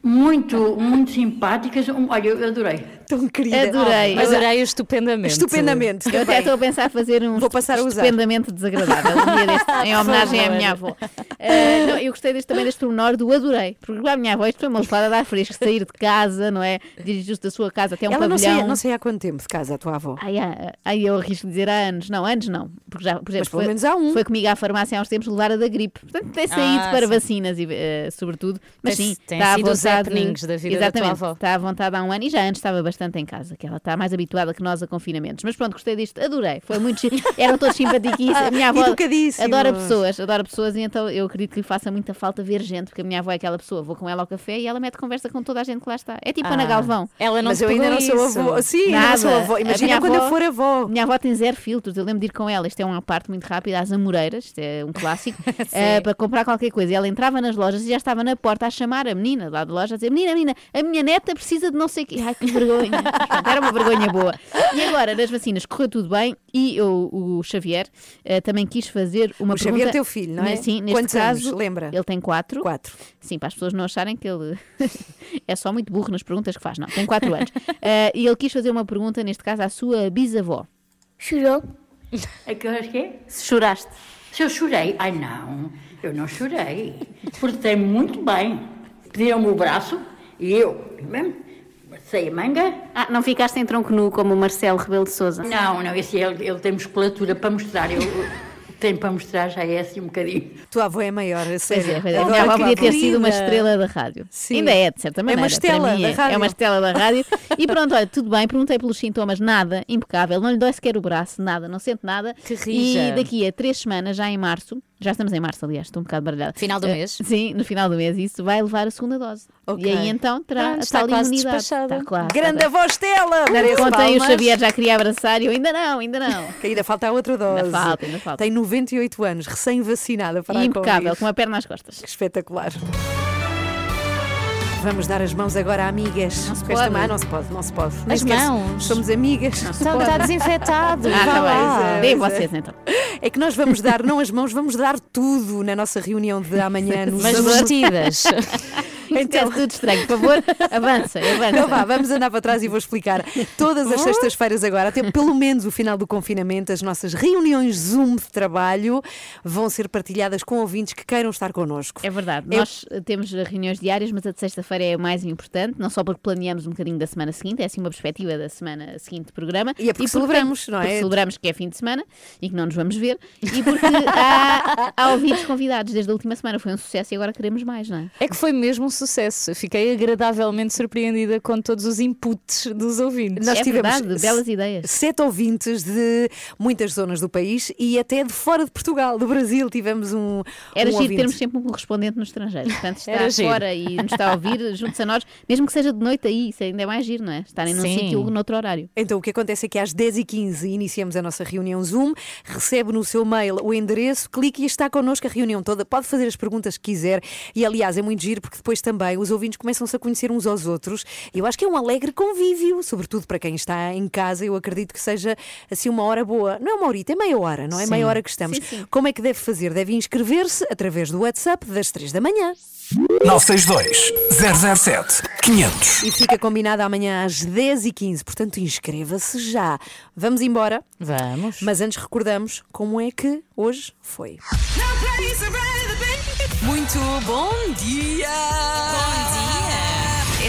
S: muito, muito simpáticas. Olha, eu adorei.
A: Tão querida.
F: Adorei.
B: Mas Adorei estupendamente.
A: Estupendamente.
F: Eu até estou a pensar fazer um
A: Vou passar a usar.
F: estupendamente desagradável um dia deste, em homenagem à minha avó. Eh, não, eu gostei deste, também deste pormenor do adorei, porque a minha avó isto foi uma levada de ar fresco, sair de casa, não é? Dirigir-se da sua casa até um
A: Ela não
F: pavilhão.
A: sei, não sei há quanto tempo de casa a tua avó.
F: Ai, ai, ai, eu arrisco dizer há anos. Não, anos não. Porque já, por exemplo,
A: Mas pelo
F: foi,
A: menos há um.
F: foi comigo à farmácia há uns tempos levar a da gripe. Portanto, tem saído
B: Ah,
F: para
B: sim.
F: vacinas, e, eh, sobretudo. Mas
B: Tem-
F: sim,
B: tem
F: está
B: os
F: vontade.
B: happenings da vida da tua
F: Exatamente,
B: avó.
F: Está à vontade há um ano e já antes estava bastante em casa, que ela está mais habituada que nós a confinamentos. Mas pronto, gostei disto, adorei. Foi muito. Eram todos simpaticíssimos. A minha avó adora pessoas, adora pessoas e então eu acredito que lhe faça muita falta ver gente, porque a minha avó é aquela pessoa. Vou com ela ao café e ela mete conversa com toda a gente que lá está. É tipo
B: Ah,
F: Ana Galvão.
B: Ela não
A: Mas eu ainda não sou avó. Sim, ainda não sou avó. Imagina quando
F: avó-
A: eu for avó.
F: Minha avó tem zero filtros. Eu lembro de ir com ela. Isto é uma parte muito rápida às Amoreiras, isto é um clássico, eh, para comprar qualquer coisa. E ela entrava nas lojas e já estava na porta a chamar a menina lá da loja a dizer: Menina, menina, a minha neta precisa de não sei o quê. Ai, que vergonha. Era uma vergonha boa. E agora, nas vacinas, correu tudo bem e eu, o Xavier eh, também quis fazer uma
A: O
F: pergunta.
A: Xavier é teu filho, não é?
F: Sim, neste
A: Quantos anos?
F: caso,
A: Lembra?
F: ele tem quatro.
A: Quatro.
F: Sim, para as pessoas não acharem que ele é só muito burro nas perguntas que faz. Não, tem quatro anos. Eh, e ele quis fazer uma pergunta, neste caso, à sua bisavó.
S: Chorou? A que horas que é?
F: Se choraste.
S: Se eu chorei? Ai não, eu não chorei. Portei-me muito bem. Pediram-me o braço e eu, mesmo, sei a manga.
F: Ah, não ficaste em tronco nu como o Marcelo Rebelo de Souza?
S: Não, não, esse ele, ele tem musculatura para mostrar. Eu tenho para mostrar, já é assim um bocadinho.
A: Tua avó é maior, a sério.
F: Pois é, pois é. A
A: Adoro
F: minha avó
A: que
F: podia ter sido uma estrela da rádio.
A: Sim.
F: Ainda é, de certa
A: É
F: maneira.
A: uma estela
F: Para mim
A: da
F: é.
A: rádio.
F: É uma estela da rádio. E pronto, olha, tudo bem, perguntei pelos sintomas, nada, impecável, não lhe dói sequer o braço, nada, não sente nada.
B: Que rija.
F: E daqui a três semanas, já em março, já estamos em março, aliás, estou um bocado baralhada.
B: Final do
F: Eh,
B: mês?
F: Sim, no final do mês, isso vai levar a segunda dose.
A: Ok.
F: E aí então terá
B: Pronto,
F: a
B: está
F: tal
B: quase
F: imunidade.
B: despachada.
F: Está claro.
A: Grande avó Estela! Merece
F: Contém o. Xavier já queria abraçar e eu ainda não, ainda não.
A: Que ainda falta a outra dose.
F: Ainda falta, ainda falta.
A: Tem 98 anos, recém-vacinada para
F: E
A: a
F: impecável, com uma perna às costas.
A: Que espetacular. Vamos dar as mãos agora a amigas. Não
F: se
A: esta
F: pode.
A: mão não se pode, não se pode.
B: As
A: sequer se-
B: mãos?
A: Somos amigas.
B: Está, está desinfetado.
F: Ah,
B: vá lá.
F: bem.
A: Pois é.
F: vocês então.
A: É que nós vamos dar, não as mãos, vamos dar tudo na nossa reunião de amanhã.
B: Mas vestidas.
F: Então, tudo estranho. Por favor, avança, avança.
A: Então vá, vamos andar para trás e vou explicar. Todas as sextas-feiras agora, até pelo menos o final do confinamento, as nossas reuniões Zoom de trabalho vão ser partilhadas com ouvintes que queiram estar connosco.
F: É verdade,
A: Eu-
F: nós eh, temos reuniões diárias, mas a de sexta-feira é a mais importante, não só porque planeamos um bocadinho da semana seguinte, é assim uma perspectiva da semana seguinte de programa.
A: E é porque celebramos, não é?
F: porque celebramos que é fim de semana e que não nos vamos ver, e porque há, há ouvintes convidados desde a última semana, foi um sucesso e agora queremos mais, não é?
B: É que foi mesmo um sucesso. Fiquei agradavelmente surpreendida com todos os inputs dos ouvintes.
A: Nós
F: É
A: tivemos
F: verdade, belas ideias.
A: sete ouvintes de muitas zonas do país e até de fora de Portugal, do Brasil. Tivemos um.
F: Era
A: um
F: giro
A: ouvinte.
F: termos sempre um correspondente no estrangeiro. Portanto, está
B: Era giro.
F: fora e nos está a ouvir, junto-se a nós, mesmo que seja de noite aí, isso ainda é mais giro, não é? Estarem num
B: Sim.
F: sítio noutro horário.
A: Então, o que acontece é que às 10h15 iniciamos a nossa reunião Zoom, recebe no seu mail o endereço, clique e está connosco a reunião toda. Pode fazer as perguntas que quiser e, aliás, é muito giro porque depois também também, os ouvintes começam-se a conhecer uns aos outros. Eu acho que é um alegre convívio, sobretudo para quem está em casa. Eu acredito que seja assim uma hora boa. Não é uma horita, é meia hora, não é?
F: Sim.
A: Meia hora que estamos.
F: Sim, sim.
A: Como é que deve fazer? Deve inscrever-se através do WhatsApp das 3 da manhã.
E: 962 007 500.
A: E fica combinado amanhã às 10h15, portanto inscreva-se já. Vamos embora?
B: Vamos.
A: Mas antes recordamos como é que hoje foi. Muito bom dia! Bom dia!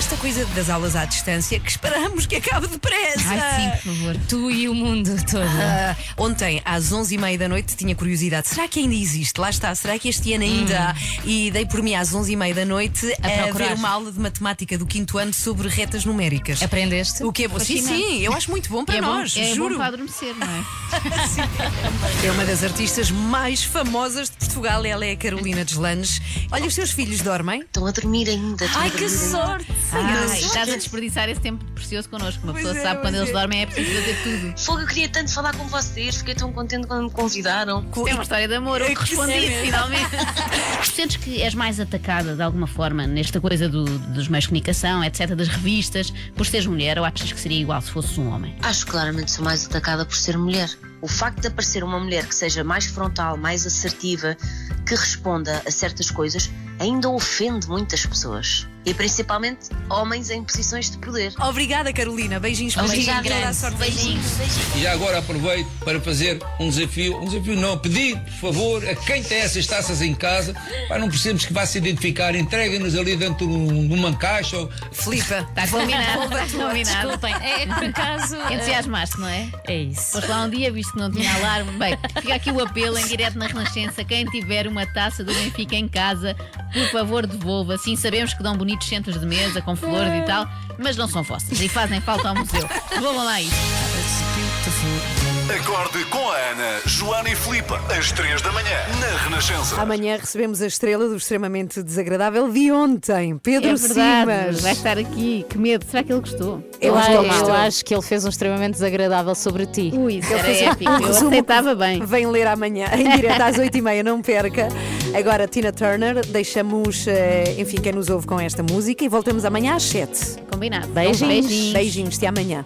A: Esta coisa das aulas à distância que esperamos que acabe depressa.
B: Ai, sim, por favor. Tu e o mundo todo.
A: Ah, ontem, às 11h30 da noite, tinha curiosidade. Será que ainda existe? Lá está. Será que este ano ainda há? E dei por mim às 11h30 da noite
B: A
A: a, ver uma aula de matemática do quinto ano sobre retas numéricas.
B: Aprendeste?
A: O que é bom? Sim, sim, eu acho muito bom para
F: é
A: nós.
F: Bom, é
A: juro.
F: bom para adormecer, não é?
A: É uma das artistas mais famosas de Portugal. Ela é a Carolina Deslandes. Olha, os seus filhos dormem?
N: Estão a dormir ainda. estão
A: Ai,
N: a
A: que
N: ainda.
A: sorte!
F: Ai, estás a desperdiçar esse tempo precioso connosco. Uma
N: Pois
F: pessoa
N: é,
F: sabe quando
N: pois
F: eles
N: é.
F: dormem é preciso fazer tudo.
N: Fogo, eu queria tanto falar com vocês, fiquei tão contente quando me convidaram.
F: É uma história de amor, eu respondi
N: sério.
F: finalmente. Sentes que és mais atacada de alguma forma nesta coisa do- dos meios de comunicação, etc., das revistas, por seres mulher, ou achas que seria igual se fosses um homem?
N: Acho que claramente sou mais atacada por ser mulher. O facto de aparecer uma mulher que seja mais frontal, mais assertiva, que responda a certas coisas, ainda ofende muitas pessoas. E principalmente homens em posições de poder.
A: Obrigada, Carolina. Beijinhos para
N: Obrigada.
A: sorte.
N: Beijinhos.
M: E já agora aproveito para fazer um desafio, um desafio não, pedir, por favor, a quem tem essas taças em casa, para não precisamos que vá se identificar, entreguem-nos ali dentro de um- uma caixa. Ou...
A: Flipa,
F: Está combinado, está combinado.
B: Desculpem, é que por acaso.
F: Entusiasmaste, não é?
B: É isso.
F: Foste lá um dia, visto que não tinha alarme. Bem, fica aqui o apelo em direto na Renascença. Quem tiver uma taça do Benfica em casa, por favor, devolva. Sim, sabemos que dão bonitos centros de mesa com flores e tal, mas não são vossas e fazem falta ao museu. Devolvam lá isso.
E: Acorde com a Ana, Joana e Filipe, às 3 da manhã, na Renascença.
A: Amanhã recebemos a estrela do extremamente desagradável de ontem, Pedro
F: é verdade,
A: Simas.
F: vai estar aqui. Que medo, será que ele gostou?
B: Eu,
A: Ele
B: acho,
A: gostou.
B: eu acho que ele fez um extremamente desagradável sobre ti.
F: Ui, isso
A: Ele fez
F: épico. Eu aceitava bem.
A: Vem ler amanhã, em direto às 8h30, não perca. Agora, Tina Turner, deixamos, eh, enfim, quem nos ouve com esta música e voltamos amanhã às 7.
F: Combinado.
A: Beijinhos.
F: Beijinhos.
A: Beijinhos, até amanhã.